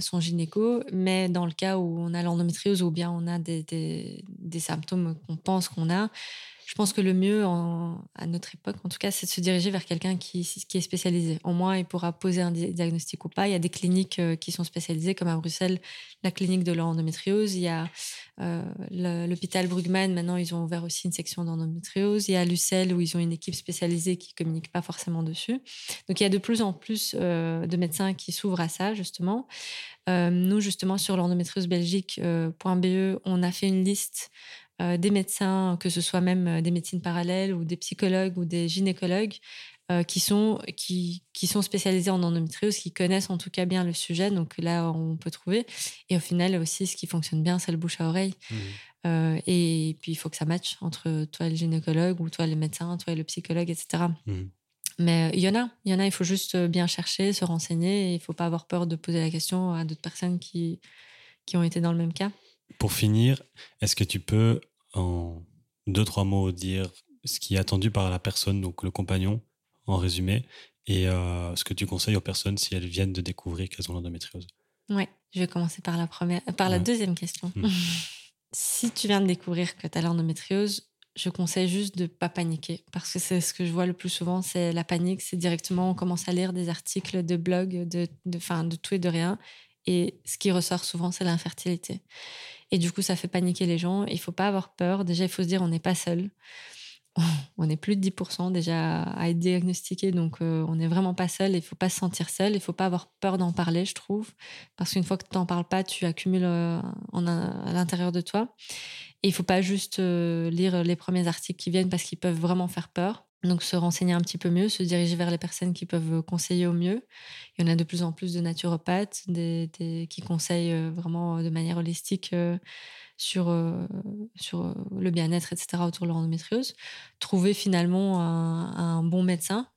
son gynéco, mais dans le cas où on a l'endométriose ou bien on a des, des, des symptômes qu'on pense qu'on a, je pense que le mieux à notre époque, en tout cas, c'est de se diriger vers quelqu'un qui, est spécialisé. Au moins, il pourra poser un diagnostic ou pas. Il y a des cliniques euh, qui sont spécialisées, comme à Bruxelles, la clinique de l'endométriose. Il y a euh, l'hôpital Brugman, maintenant, ils ont ouvert aussi une section d'endométriose. Il y a Lucelle, où ils ont une équipe spécialisée qui ne communique pas forcément dessus. Donc, il y a de plus en plus euh, de médecins qui s'ouvrent à ça, justement. nous, justement, sur l'endométriosebelgique.be, on a fait une liste euh, des médecins, que ce soit même euh, des médecines parallèles ou des psychologues ou des gynécologues, euh, qui, sont, qui, qui, sont spécialisés en endométriose, qui connaissent en tout cas bien le sujet. Donc là, on peut trouver. Et au final, aussi, ce qui fonctionne bien, c'est le bouche à oreille. Mmh. et puis, il faut que ça matche entre toi et le gynécologue ou toi le médecin, toi et le psychologue, etc. Mmh. Mais il y en a, il y en a, il faut juste bien chercher, se renseigner. Et il ne faut pas avoir peur de poser la question à d'autres personnes qui, qui ont été dans le même cas. Pour finir, est-ce que tu peux, en deux, trois mots, dire ce qui est attendu par la personne, donc le compagnon, en résumé, et euh, ce que tu conseilles aux personnes si elles viennent de découvrir qu'elles ont l'endométriose? Oui, je vais commencer par la, première, par la deuxième question. Hmm. *laughs* si tu viens de découvrir que tu as l'endométriose, je conseille juste de ne pas paniquer parce que c'est ce que je vois le plus souvent, c'est la panique. C'est directement, on commence à lire des articles de blog, de, de, fin, de tout et de rien. Et ce qui ressort souvent, c'est l'infertilité. Et du coup, ça fait paniquer les gens. Il faut pas avoir peur. Déjà, il faut se dire, on n'est pas seul. *laughs* On est plus de 10% déjà à être diagnostiqué, donc euh, on n'est vraiment pas seul. Il faut pas se sentir seul. Il faut pas avoir peur d'en parler, je trouve, parce qu'une fois que tu n'en parles pas, tu accumules euh, en, à l'intérieur de toi. Et il faut pas juste euh, lire les premiers articles qui viennent parce qu'ils peuvent vraiment faire peur. Donc se renseigner un petit peu mieux, se diriger vers les personnes qui peuvent conseiller au mieux. Il y en a de plus en plus de naturopathes qui conseillent euh, vraiment de manière holistique euh, sur, euh, sur le bien-être, etc. autour de l'endométriose. Trouver finalement un, bon médecin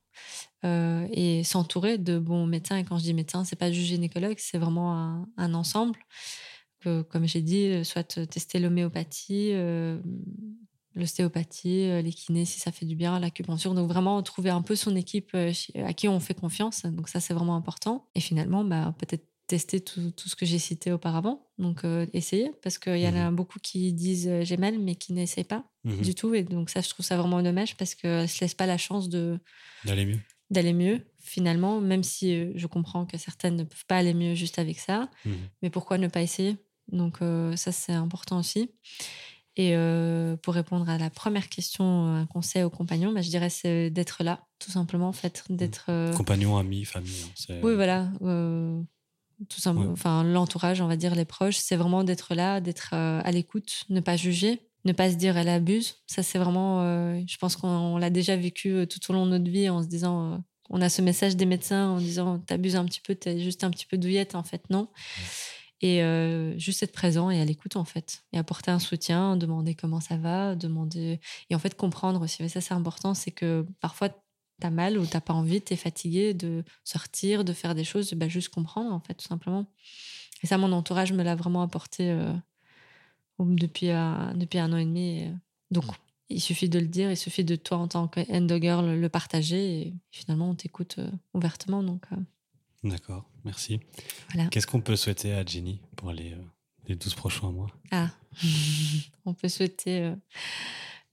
et s'entourer de bons médecins. Et quand je dis médecin, c'est pas juste gynécologue, c'est vraiment un, ensemble. Comme j'ai dit, soit tester l'homéopathie, l'ostéopathie, euh, les kinés si ça fait du bien, l'acupuncture. Donc vraiment trouver un peu son équipe euh, à qui on fait confiance. Donc ça c'est vraiment important. Et finalement, bah, peut-être tester tout, tout, ce que j'ai cité auparavant. Donc euh, essayer parce qu'il y en a mmh beaucoup qui disent j'ai mal mais qui n'essayent pas mmh du tout. Et donc ça je trouve ça vraiment dommage parce ne se laissent pas la chance de d'aller mieux. D'aller mieux finalement, même si je comprends que certaines ne peuvent pas aller mieux juste avec ça. Mmh mais pourquoi ne pas essayer? Donc ça c'est important aussi. Et euh, pour répondre à la première question, un conseil aux compagnons, bah, je dirais c'est d'être là, tout simplement, en fait, mmh. d'être euh... compagnon, ami, famille. Hein, oui, voilà, euh, tout simplement. Enfin, l'entourage, on va dire les proches, c'est vraiment d'être là, d'être euh, à l'écoute, ne pas juger, ne pas se dire elle abuse. Ça, c'est vraiment, je pense qu'on l'a déjà vécu tout au long de notre vie en se disant, on a ce message des médecins en disant t'abuses un petit peu, t'es juste un petit peu douillette, en fait, non et euh, juste être présent et à l'écoute en fait et apporter un soutien demander comment ça va demander et en fait comprendre aussi. Ça c'est important c'est que parfois tu as mal ou t'as pas envie tu es fatigué de sortir de faire des choses bah, juste comprendre en fait tout simplement. Et ça mon entourage me l'a vraiment apporté euh, depuis, depuis un an et demi donc il suffit de le dire il suffit de toi en tant que end girl le partager et finalement on t'écoute euh, ouvertement donc D'accord, merci. Qu'est-ce qu'on peut souhaiter à Jenny pour les, euh, les 12 prochains mois? Ah, *laughs* on peut souhaiter euh,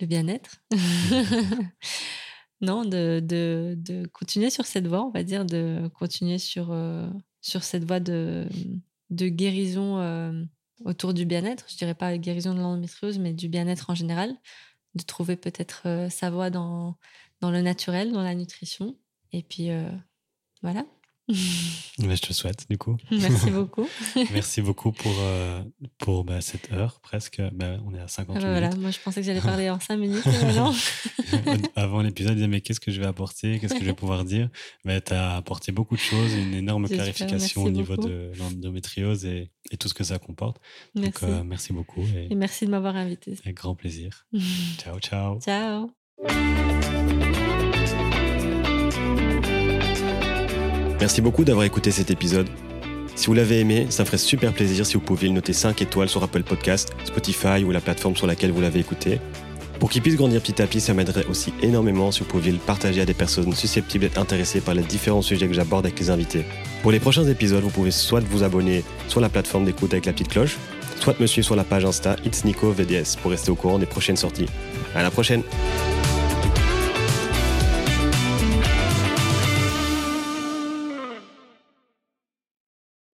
le bien-être. *laughs* non, de, de, de, continuer sur cette voie, on va dire, de continuer sur, euh, sur cette voie de, de guérison autour du bien-être. Je dirais pas guérison de l'endométriose, mais du bien-être en général. De trouver peut-être sa voie dans, dans le naturel, dans la nutrition. Et puis, voilà. *laughs* Mais je te souhaite, du coup. Merci *laughs* beaucoup. Merci beaucoup pour, euh, pour bah, cette heure presque. Bah, on est à 50 ah bah minutes. Voilà, moi je pensais que j'allais parler en 5 minutes. *laughs* Avant l'épisode, je disais Mais qu'est-ce que je vais apporter? Qu'est-ce que je vais pouvoir dire? Bah, Tu as apporté beaucoup de choses, une énorme clarification au niveau de l'endométriose et, et, tout ce que ça comporte. Merci. Donc, euh, merci beaucoup. Et, et merci de m'avoir invité. Avec grand plaisir. ciao, ciao. Ciao. Merci beaucoup d'avoir écouté cet épisode. Si vous l'avez aimé, ça me ferait super plaisir si vous pouviez le noter 5 étoiles sur Apple Podcast, Spotify ou la plateforme sur laquelle vous l'avez écouté. Pour qu'il puisse grandir petit à petit, ça m'aiderait aussi énormément si vous pouviez le partager à des personnes susceptibles d'être intéressées par les différents sujets que j'aborde avec les invités. Pour les prochains épisodes, vous pouvez soit vous abonner sur la plateforme d'écoute avec la petite cloche, soit me suivre sur la page Insta It's Nico VDS pour rester au courant des prochaines sorties. À la prochaine!